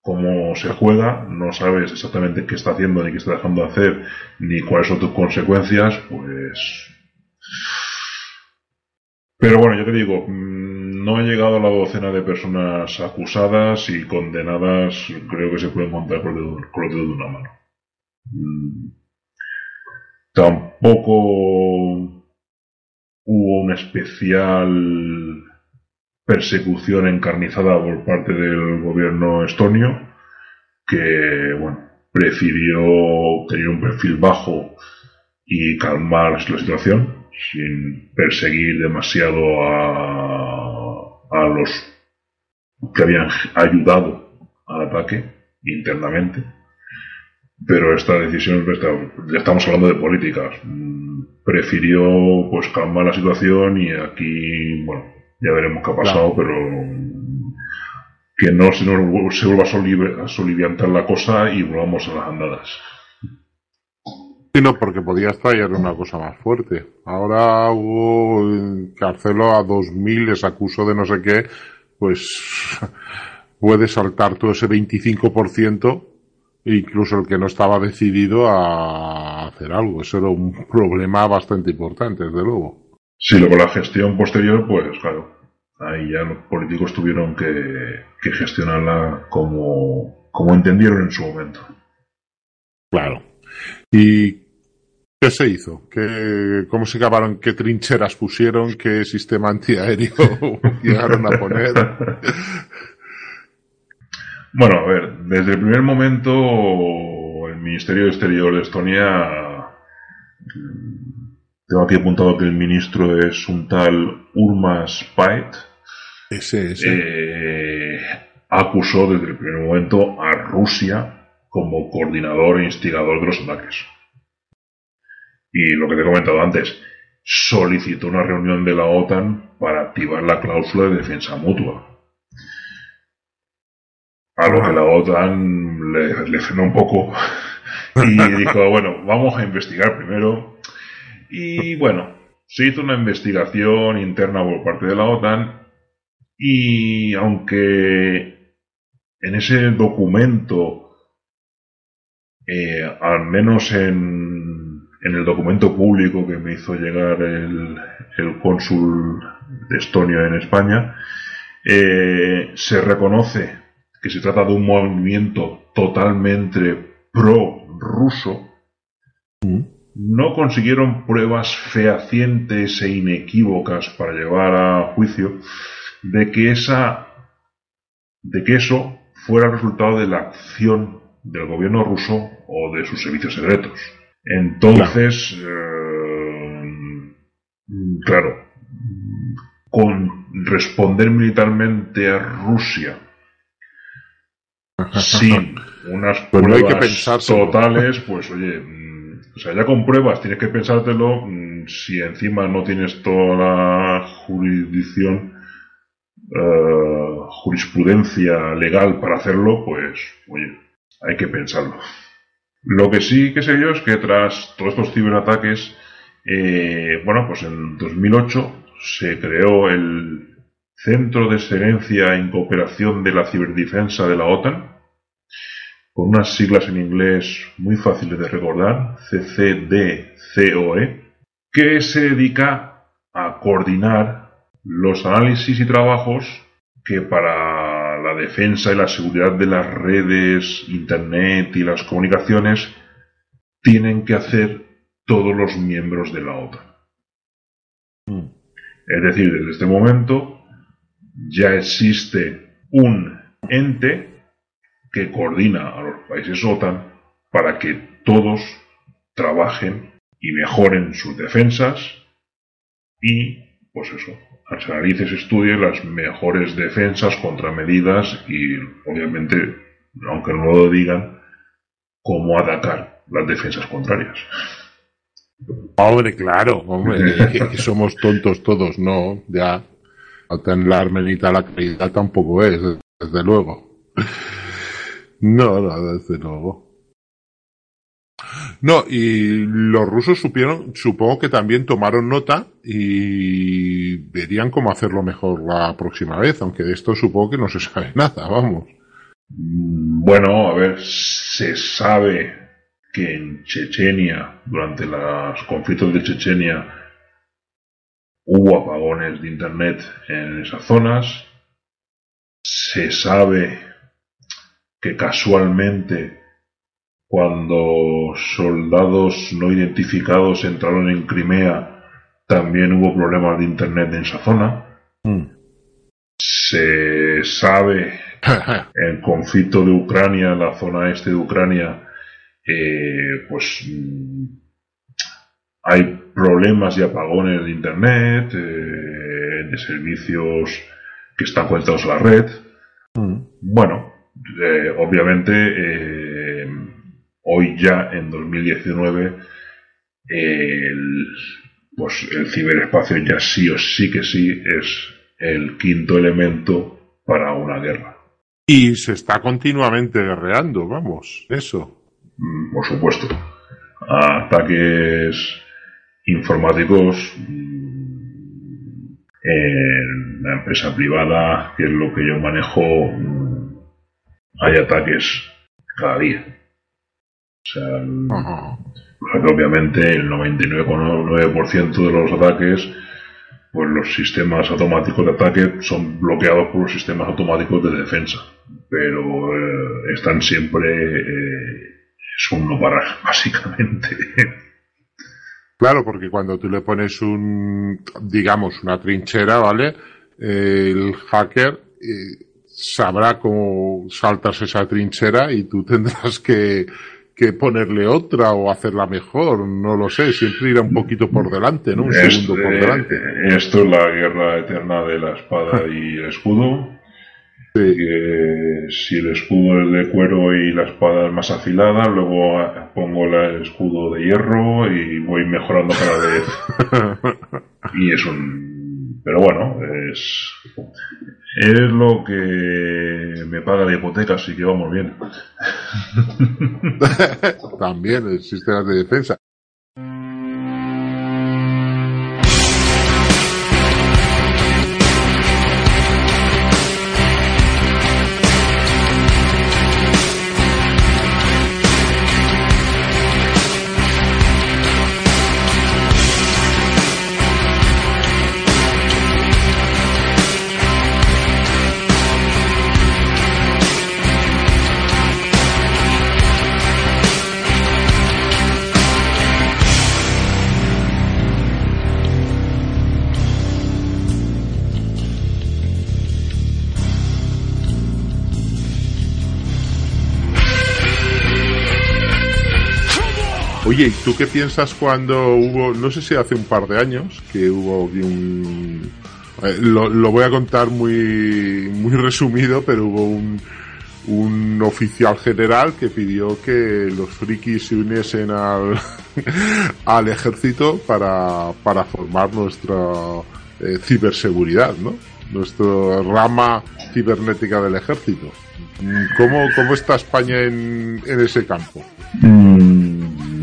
cómo se juega, no sabes exactamente qué está haciendo, ni qué está dejando de hacer, ni cuáles son tus consecuencias, pues... Pero bueno, ya te digo, mm, no ha llegado a la docena de personas acusadas y condenadas, creo que se pueden contar con los dedos de una mano. Mm, tampoco hubo una especial persecución encarnizada por parte del gobierno estonio, que bueno, prefirió tener un perfil bajo y calmar la situación sin perseguir demasiado a, a los que habían ayudado al ataque internamente. Pero esta decisión, ya estamos hablando de políticas, mm, prefirió pues calmar la situación y aquí, bueno, ya veremos qué ha pasado, pero que no se, nos, se vuelva a, soliviantar la cosa y volvamos a las andadas. Sí, no, porque podía traer una cosa más fuerte. Ahora hubo carcelo a 2.000, les acuso de no sé qué, pues puede saltar todo ese 25%, incluso el que no estaba decidido a hacer algo. Eso era un problema bastante importante, desde luego. Sí, luego la gestión posterior, pues claro, ahí ya los políticos tuvieron que, gestionarla como, como entendieron en su momento. Claro. ¿Y qué se hizo? ¿Qué, ¿Cómo se acabaron? ¿Qué trincheras pusieron? ¿Qué sistema antiaéreo llegaron a poner? Bueno, a ver, desde el primer momento el Ministerio de Exterior de Estonia tengo aquí apuntado que el ministro es un tal Urmas Pait. Ese, ese. Eh, acusó desde el primer momento a Rusia como coordinador e instigador de los ataques. Y lo que te he comentado antes, solicitó una reunión de la OTAN para activar la cláusula de defensa mutua. A lo que la OTAN le, frenó un poco y dijo, bueno, vamos a investigar primero y bueno, se hizo una investigación interna por parte de la OTAN y aunque en ese documento, eh, al menos en, en, el documento público que me hizo llegar el, el cónsul de Estonia en España, eh, se reconoce que se trata de un movimiento totalmente pro-ruso, mm. no consiguieron pruebas fehacientes e inequívocas para llevar a juicio de que esa de que eso fuera el resultado de la acción del gobierno ruso o de sus servicios secretos. Entonces, claro, eh, con responder militarmente a Rusia sin unas pues pruebas totales, pues oye, mm, o sea, ya con pruebas tienes que pensártelo, mm, si encima no tienes toda la jurisdicción, eh, jurisprudencia legal para hacerlo, pues oye, hay que pensarlo. Lo que sí que sé yo es que tras todos estos ciberataques, eh, bueno, pues en 2008 se creó el Centro de Excelencia en Cooperación de la Ciberdefensa de la OTAN, con unas siglas en inglés muy fáciles de recordar, CCDCOE, que se dedica a coordinar los análisis y trabajos que para defensa y la seguridad de las redes, Internet y las comunicaciones tienen que hacer todos los miembros de la OTAN. Hmm. Es decir, desde este momento ya existe un ente que coordina a los países OTAN para que todos trabajen y mejoren sus defensas y, pues eso, se analice se estudien las mejores defensas, contramedidas y, obviamente, aunque no lo digan, cómo atacar las defensas contrarias. Hombre, claro, hombre, que, somos tontos todos, no, ya. tener la armenita la calidad tampoco es, desde luego. No, no, desde luego. No, y los rusos supieron, supongo que también tomaron nota y verían cómo hacerlo mejor la próxima vez, aunque de esto supongo que no se sabe nada, vamos. Bueno, a ver, se sabe que en Chechenia, durante los conflictos de Chechenia, hubo apagones de Internet en esas zonas. Se sabe que casualmente cuando soldados no identificados entraron en Crimea, también hubo problemas de Internet en esa zona. Mm. Se sabe el conflicto de Ucrania, la zona este de Ucrania, eh, pues mm, hay problemas y apagones de internet, eh, de servicios que están conectados a la red. Mm. Bueno, eh, obviamente hoy ya en 2019 el, pues el ciberespacio ya sí o sí que sí es el quinto elemento para una guerra. Y se está continuamente guerreando, vamos, eso. Mm, por supuesto, ataques informáticos mm, en la empresa privada, que es lo que yo manejo, mm, hay ataques cada día. O sea, obviamente el 99,9% de los ataques, pues los sistemas automáticos de ataque son bloqueados por los sistemas automáticos de defensa, pero eh, están siempre eh, es un no parar, básicamente. Claro, porque cuando tú le pones un, digamos, una trinchera, ¿vale? El hacker eh, sabrá cómo saltas esa trinchera y tú tendrás que, que ponerle otra o hacerla mejor, no lo sé, siempre irá un poquito por delante, ¿no? Un segundo por delante. Esto es la guerra eterna de la espada y el escudo si el escudo es de cuero y la espada es más afilada, luego pongo el escudo de hierro y voy mejorando cada vez. y es un... Pero bueno, es... Es lo que me paga la hipoteca, así que vamos bien. También el sistema de defensa. Oye, ¿y tú qué piensas cuando hubo, no sé si hace un par de años, que hubo un... Eh, lo, voy a contar muy, muy resumido, pero hubo un, un oficial general que pidió que los frikis se uniesen al, al ejército para, para formar nuestra eh, ciberseguridad, ¿no? Nuestra rama cibernética del ejército. ¿Cómo, cómo está España en, en ese campo? Mm,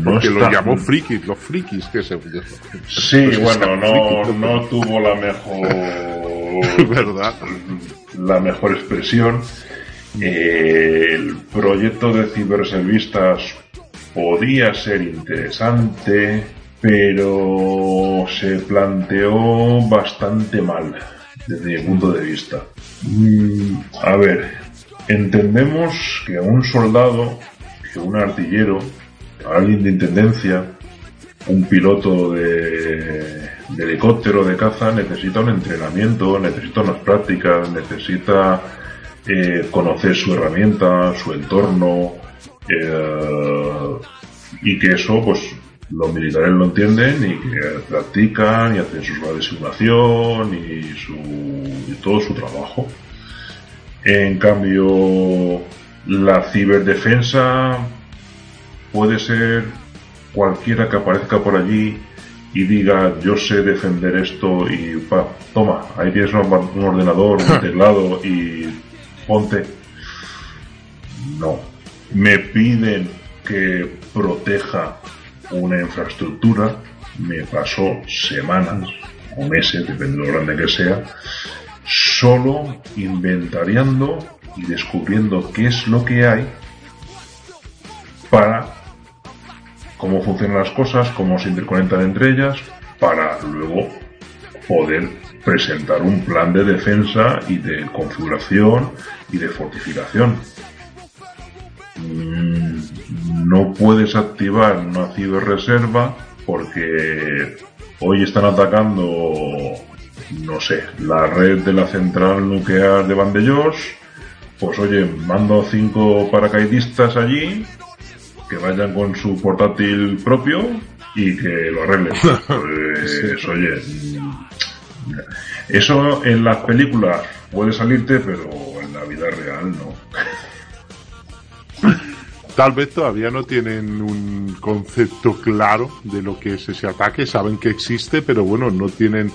Porque lo llamó frikis, los frikis que se... Sí, bueno, no, no tuvo la mejor... ¿Verdad? La mejor expresión el proyecto de ciberservistas podía ser interesante, pero se planteó bastante mal desde mi punto de vista. Mm, a ver, entendemos que un soldado, que un artillero, alguien de intendencia, un piloto de, helicóptero de caza necesita un entrenamiento, necesita unas prácticas, necesita eh, conocer su herramienta, su entorno, eh, y que eso, pues, los militares lo entienden y que practican y hacen sus de simulación y, su, y todo su trabajo. En cambio, la ciberdefensa puede ser cualquiera que aparezca por allí y diga yo sé defender esto y pa, toma, ahí tienes un ordenador, un teclado y ponte. No. Me piden que proteja una infraestructura. Me pasó semanas o meses, depende de lo grande que sea, solo inventariando y descubriendo qué es lo que hay para cómo funcionan las cosas, cómo se interconectan entre ellas, para luego poder presentar un plan de defensa y de configuración y de fortificación. Mm, no puedes activar una ciberreserva porque hoy están atacando, no sé, la red de la central nuclear de Vandellós. Pues oye, mando cinco paracaidistas allí que vayan con su portátil propio y que lo arreglen. Pues, oye, eso en las películas puede salirte, pero en la vida real no. Tal vez todavía no tienen un concepto claro de lo que es ese ataque, saben que existe, pero bueno, no tienen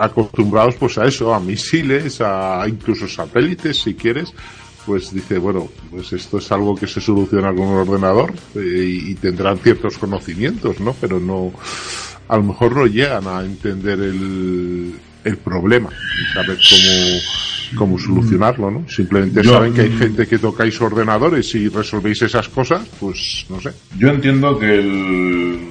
acostumbrados pues a eso, a misiles, a incluso satélites si quieres, pues dice, bueno, pues esto es algo que se soluciona con un ordenador eh, y, tendrán ciertos conocimientos, ¿no? Pero no, a lo mejor no llegan a entender el, el problema y saber cómo, cómo solucionarlo, ¿no? Simplemente saben que hay gente que tocáis ordenadores y resolvéis esas cosas, pues no sé. Yo entiendo que el,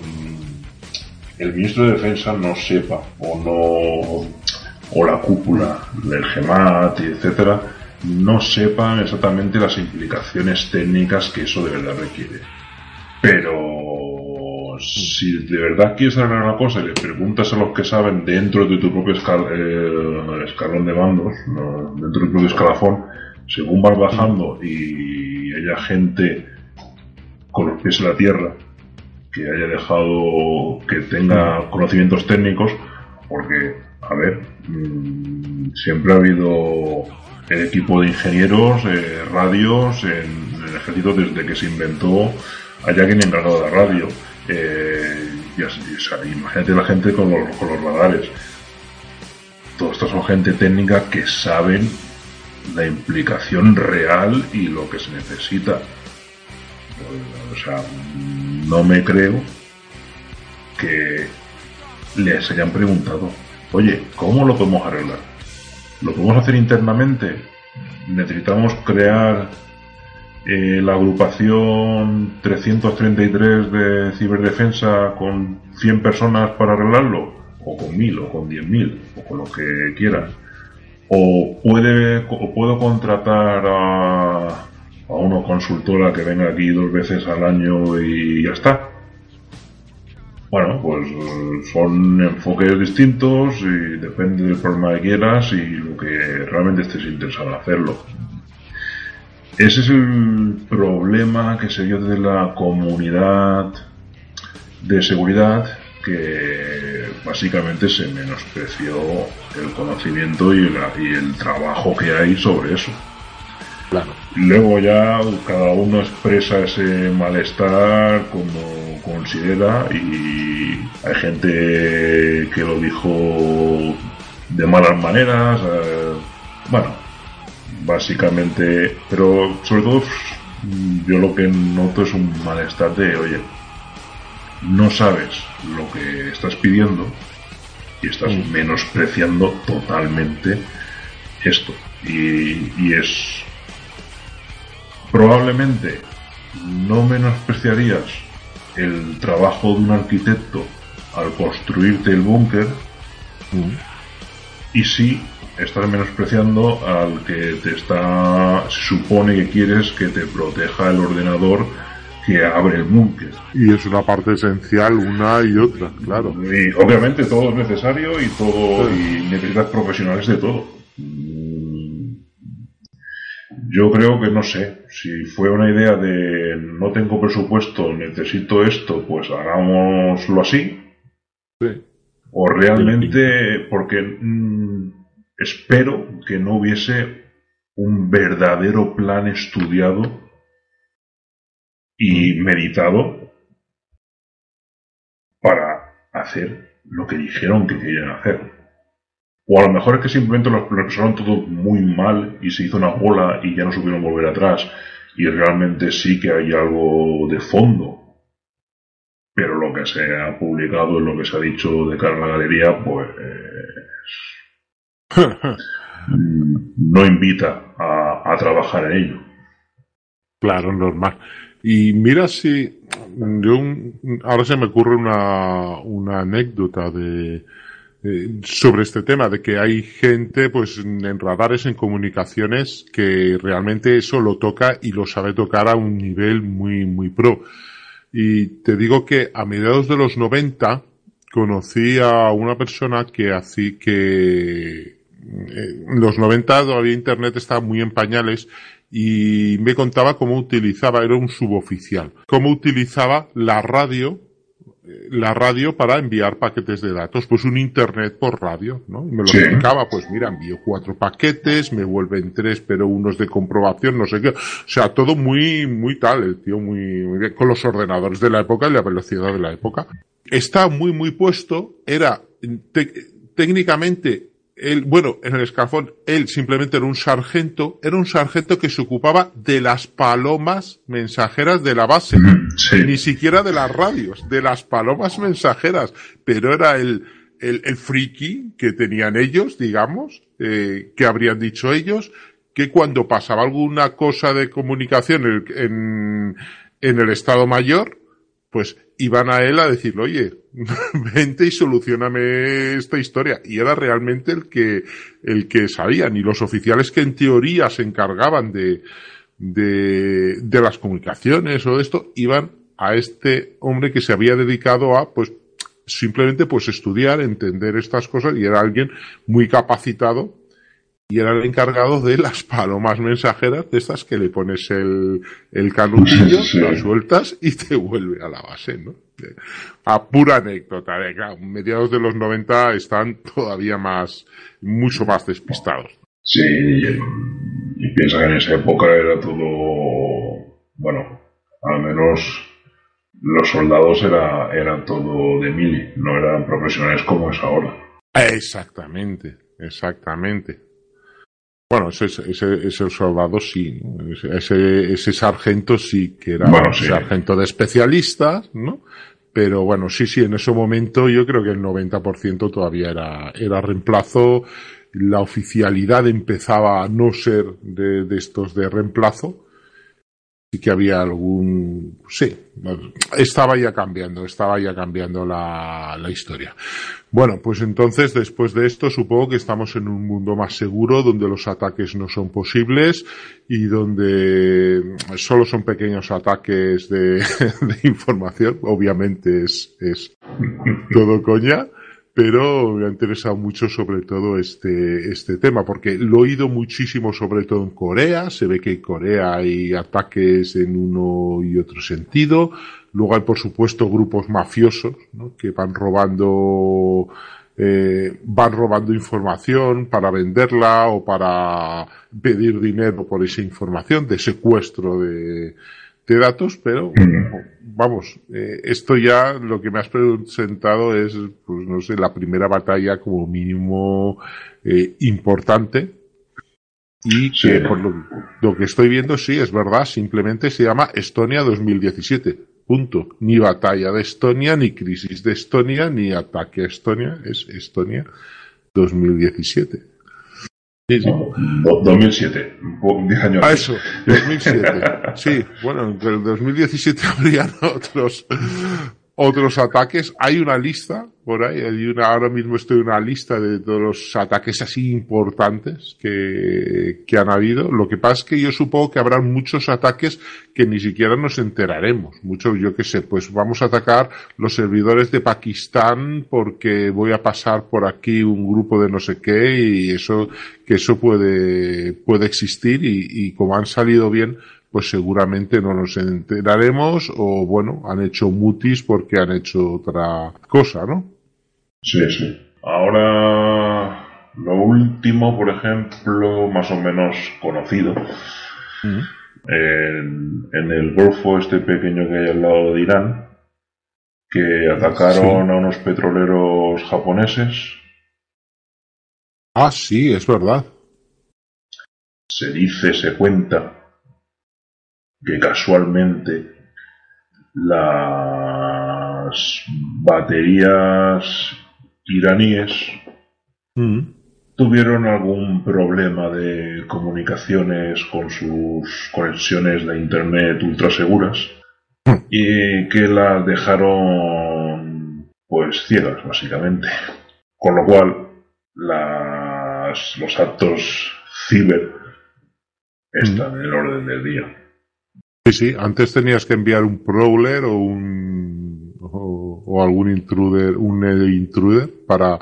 el ministro de Defensa no sepa o no o la cúpula del GEMAT y etcétera no sepan exactamente las implicaciones técnicas que eso de verdad requiere. Pero si de verdad quieres saber una cosa y le preguntas a los que saben dentro de tu propio eh, escalón de mandos, dentro de tu propio escalafón, según vas bajando y haya gente con los pies en la tierra que haya dejado que tenga conocimientos técnicos, porque, a ver, mm, siempre ha habido el equipo de ingenieros, eh, radios en, el ejército desde que se inventó, hay alguien encargado de la radio eh, imagínate la gente con los, con los radares. Todo esto son gente técnica que saben la implicación real y lo que se necesita. O sea, no me creo que les hayan preguntado, oye, ¿cómo lo podemos arreglar? ¿Lo podemos hacer internamente? ¿Necesitamos crear eh, la agrupación 333 de ciberdefensa con 100 personas para arreglarlo, o con 1000, o con 10.000, o con lo que quieran. O, puede, o puedo contratar a, a una consultora que venga aquí dos veces al año y ya está. Bueno, pues son enfoques distintos y depende del problema que quieras y lo que realmente estés interesado en hacerlo. Ese es el problema que se dio de la comunidad de seguridad que básicamente se menospreció el conocimiento y, y el trabajo que hay sobre eso. Claro. Luego ya cada uno expresa ese malestar como considera y hay gente que lo dijo de malas maneras. Eh, bueno, básicamente, pero sobre todo yo lo que noto es un malestar de, oye, no sabes lo que estás pidiendo y estás mm. menospreciando totalmente esto. Y, y es probablemente no menospreciarías el trabajo de un arquitecto al construirte el búnker mm. y sí estás menospreciando al que te está se supone que quieres que te proteja el ordenador que abre el búnker. Y es una parte esencial una y otra, claro. Y obviamente todo es necesario y todo y necesitas profesionales de todo. Yo creo que no sé, si fue una idea de no tengo presupuesto, necesito esto, pues hagámoslo así. Sí. O realmente, porque mm, espero que no hubiese un verdadero plan estudiado y meditado para hacer lo que dijeron que querían hacer. O a lo mejor es que simplemente lo, expresaron todo muy mal y se hizo una bola y ya no supieron volver atrás. Y realmente sí que hay algo de fondo. Pero lo que se ha publicado y lo que se ha dicho de cara a la galería, pues no invita a, a trabajar en ello. Claro, normal. Y mira si yo ahora se me ocurre una, una anécdota de eh, sobre este tema de que hay gente pues en radares en comunicaciones que realmente eso lo toca y lo sabe tocar a un nivel muy muy pro. Y te digo que a mediados de los 90 conocí a una persona que así que eh, en los 90 todavía internet estaba muy en pañales y me contaba cómo utilizaba, era un suboficial, cómo utilizaba la radio, la radio para enviar paquetes de datos, pues un internet por radio, ¿no? Y me lo explicaba, pues mira, envío cuatro paquetes, me vuelven tres, pero unos de comprobación, no sé qué. O sea, todo muy, muy tal, el tío muy, muy bien, con los ordenadores de la época y la velocidad de la época. Está muy, muy puesto, era técnicamente él, bueno, en el escafón, él simplemente era un sargento, era un sargento que se ocupaba de las palomas mensajeras de la base, ni siquiera de las radios, de las palomas mensajeras, pero era el, el, el friki que tenían ellos, digamos, eh, que habrían dicho ellos, que cuando pasaba alguna cosa de comunicación en, en el Estado Mayor, pues iban a él a decirle, oye, vente y solucioname esta historia. Y era realmente el que, el que sabían. Y los oficiales que en teoría se encargaban de, de, de las comunicaciones o de esto, iban a este hombre que se había dedicado a, pues, simplemente pues estudiar, entender estas cosas y era alguien muy capacitado y era el encargado de las palomas mensajeras de estas que le pones el, el canutillo, las sueltas y te vuelve a la base, ¿no? A pura anécdota, de claro, mediados de los 90 están todavía más, mucho más despistados. Sí, y, piensa que en esa época era todo, bueno, al menos los soldados era, eran todo de mili, no eran profesionales como es ahora. Exactamente, exactamente. Bueno, ese, ese, ese soldado sí, ese, ese sargento sí que era un sargento de especialistas, ¿no? Pero bueno, sí, sí, en ese momento yo creo que el 90% todavía era, era reemplazo. La oficialidad empezaba a no ser de, de estos de reemplazo que había algún, sí, estaba ya cambiando, estaba ya cambiando la, la historia. Bueno, pues entonces después de esto supongo que estamos en un mundo más seguro donde los ataques no son posibles y donde solo son pequeños ataques de, de información. Obviamente es, es todo coña pero me ha interesado mucho sobre todo este, este tema, porque lo he oído muchísimo sobre todo en Corea, se ve que en Corea hay ataques en uno y otro sentido, Luego hay, por supuesto, grupos mafiosos que van robando eh, van robando información para venderla o para pedir dinero por esa información de secuestro de, datos, pero vamos, eh, esto ya lo que me has presentado es, pues no sé, la primera batalla como mínimo eh, importante y que por lo, lo, que estoy viendo sí es verdad, simplemente se llama Estonia 2017. Punto. Ni batalla de Estonia, ni crisis de Estonia, ni ataque a Estonia. Es Estonia 2017. Sí, sí. 2007, 10 años. Ah, eso, 2007. sí, bueno, en el 2017 habrían otros, otros ataques. Hay una lista por ahí, hay una, ahora mismo estoy en una lista de todos los ataques así importantes que, que han habido. Lo que pasa es que yo supongo que habrá muchos ataques que ni siquiera nos enteraremos. Mucho, yo qué sé, pues vamos a atacar los servidores de Pakistán porque voy a pasar por aquí un grupo de no sé qué y eso, que eso puede, puede existir y como han salido bien, pues seguramente no nos enteraremos o bueno, han hecho mutis porque han hecho otra cosa, ¿no? Sí, sí. Ahora, lo último, por ejemplo, más o menos conocido, en, el Golfo este pequeño que hay al lado de Irán, que atacaron a unos petroleros japoneses. Ah, sí, es verdad. Se dice, se cuenta que casualmente las baterías iraníes mm. tuvieron algún problema de comunicaciones con sus conexiones de internet ultra seguras mm. y que las dejaron pues ciegas básicamente con lo cual las, los actos ciber están mm. en el orden del día Sí, sí, antes tenías que enviar un prowler o un o, algún intruder, un intruder para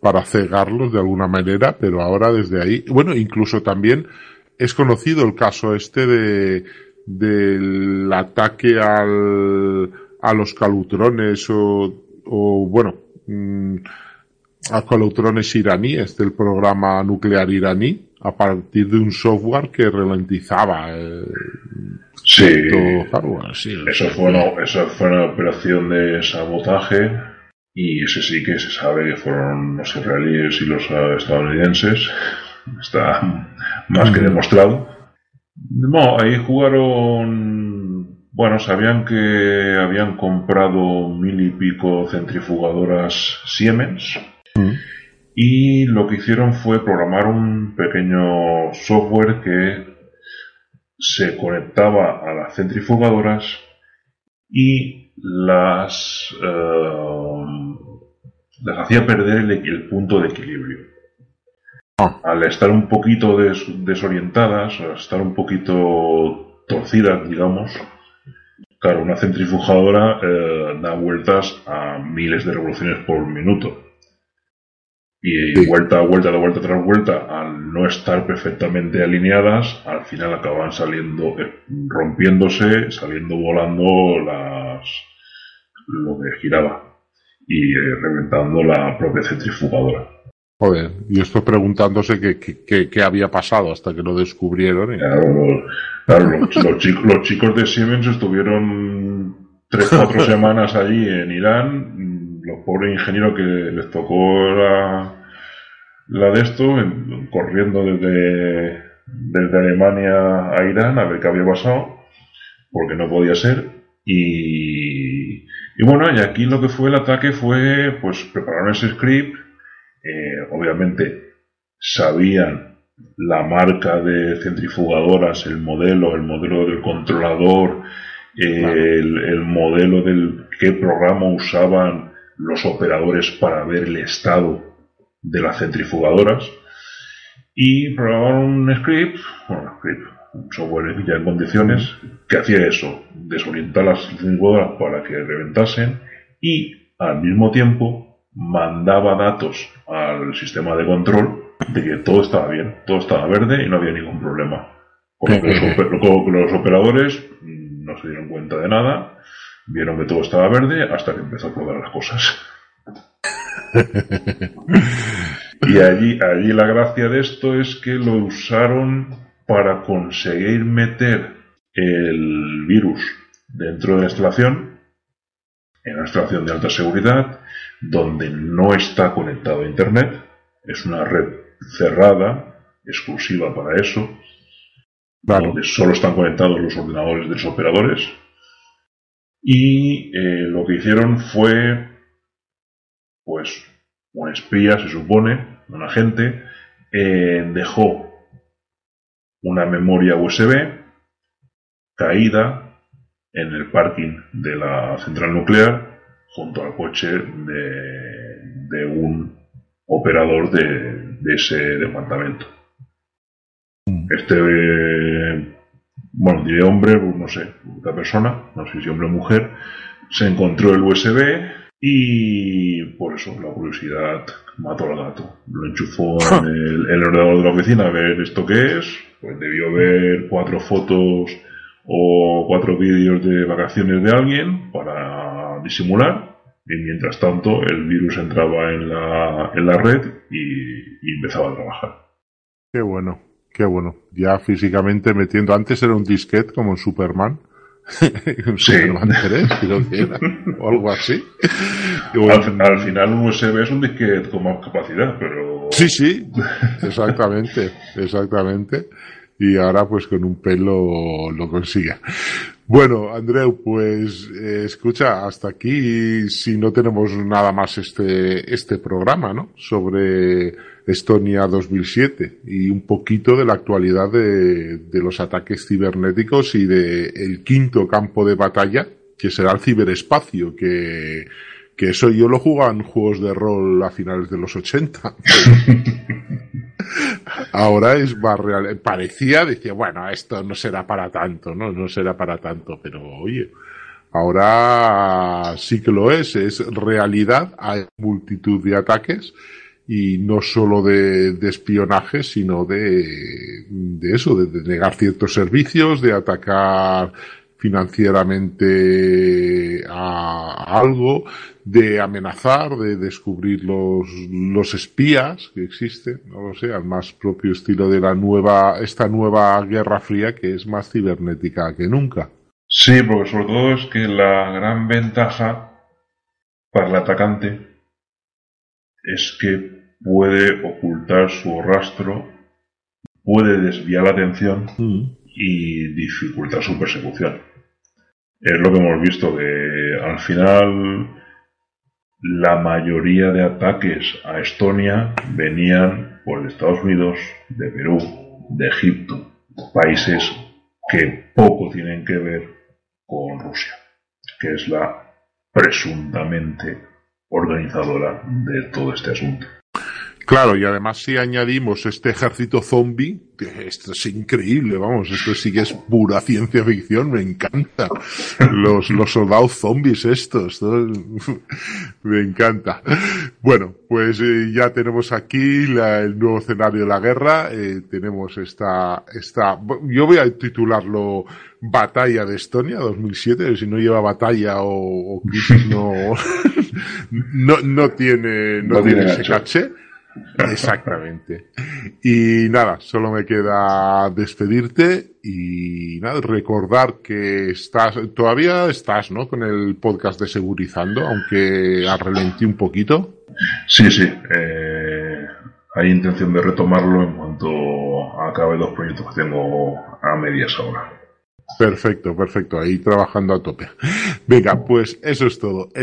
para cegarlos de alguna manera, pero ahora desde ahí, bueno, incluso también es conocido el caso este de del ataque al a los calutrones o, o bueno, mm, a calutrones iraníes del programa nuclear iraní a partir de un software que ralentizaba el, Sí, Eso, fue una, eso fue una operación de sabotaje y ese sí que se sabe que fueron los israelíes y los estadounidenses. Está más que demostrado. No, ahí jugaron. Bueno, sabían que habían comprado mil y pico centrifugadoras Siemens. Y lo que hicieron fue programar un pequeño software que se conectaba a las centrifugadoras y las, eh, las hacía perder el, punto de equilibrio. Ah. Al estar un poquito desorientadas, al estar un poquito torcidas, digamos, claro, una centrifugadora eh, da vueltas a miles de revoluciones por minuto. Y vuelta a vuelta, de vuelta tras vuelta, al no estar perfectamente alineadas, al final acaban saliendo, eh, rompiéndose, saliendo volando las, lo que giraba y eh, reventando la propia centrifugadora. Joder, y esto preguntándose qué, qué, había pasado hasta que lo descubrieron. Claro, los, chicos, los chicos de Siemens estuvieron tres, cuatro semanas allí en Irán los pobres ingenieros que les tocó la, la de esto, corriendo desde, desde Alemania a Irán a ver qué había pasado, porque no podía ser. Y, y bueno, y aquí lo que fue el ataque fue, pues, preparar ese script, eh, obviamente sabían la marca de centrifugadoras, el modelo, el modelo del controlador, el, el, modelo del qué programa usaban los operadores para ver el estado de las centrifugadoras y programaron un script, bueno, un software ya en condiciones que hacía eso, desorientar las centrifugadoras para que reventasen y al mismo tiempo mandaba datos al sistema de control de que todo estaba bien, todo estaba verde y no había ningún problema. Con lo que los, los operadores no se dieron cuenta de nada Vieron que todo estaba verde hasta que empezó a explotar las cosas. y allí, allí la gracia de esto es que lo usaron para conseguir meter el virus dentro de la instalación, en una instalación de alta seguridad, donde no está conectado a Internet, es una red cerrada, exclusiva para eso, donde solo están conectados los ordenadores de los operadores. Y eh, lo que hicieron fue, pues, un espía, se supone, un agente, eh, dejó una memoria USB caída en el parking de la central nuclear junto al coche de, un operador de, ese departamento. Mm. Este, bueno, diré hombre, pues no sé, otra persona, no sé si hombre o mujer, se encontró el USB y por eso la curiosidad mató al gato. Lo enchufó en el, el ordenador de la oficina a ver esto qué es, pues debió ver cuatro fotos o cuatro vídeos de vacaciones de alguien para disimular y mientras tanto el virus entraba en la, en la red y, empezaba a trabajar. Qué bueno, qué bueno. Ya físicamente metiendo, antes era un disquete como en Superman. un Superman 3, creo que era, o algo así. Al, al, final un USB es un disquete con más capacidad, pero... Sí, sí, exactamente, exactamente y ahora pues con un pelo lo consigue. Bueno, Andreu, pues eh, escucha, hasta aquí si no tenemos nada más este, este programa, ¿no? Sobre Estonia 2007 y un poquito de la actualidad de, de los ataques cibernéticos y de el quinto campo de batalla, que será el ciberespacio, que, que eso yo lo jugaba en juegos de rol a finales de los 80. Ahora es más real. Parecía, decía, bueno, esto no será para tanto, ¿no? No será para tanto, pero oye, ahora sí que lo es, es realidad, hay multitud de ataques y no solo de, espionaje, sino de, eso, de, negar ciertos servicios, de atacar financieramente a algo, de amenazar, de descubrir los, los espías que existen, no lo sé, al más propio estilo de la nueva, esta nueva Guerra Fría que es más cibernética que nunca. Sí, porque sobre todo es que la gran ventaja para el atacante es que puede ocultar su rastro, puede desviar la atención mm. y dificultar su persecución. Es lo que hemos visto, que al final la mayoría de ataques a Estonia venían por Estados Unidos, de Perú, de Egipto, países que poco tienen que ver con Rusia, que es la presuntamente organizadora de todo este asunto. Claro, y además si añadimos este ejército zombie, esto es increíble, vamos, esto sí que es pura ciencia ficción, me encanta. Los, los soldados zombies estos, me encanta. Bueno, pues eh, ya tenemos aquí el nuevo escenario de la guerra, eh, tenemos esta, esta, yo voy a titularlo Batalla de Estonia 2007, si no lleva batalla o, o no, no, no tiene, no, tiene ese caché. Exactamente. Y nada, solo me queda despedirte y nada, recordar que estás, todavía estás, ¿no? Con el podcast de Segurizando, aunque ralentí un poquito. Sí, sí. Eh, hay intención de retomarlo en cuanto acabe los proyectos que tengo a medias ahora. Perfecto, perfecto. Ahí trabajando a tope. Venga, pues eso es todo.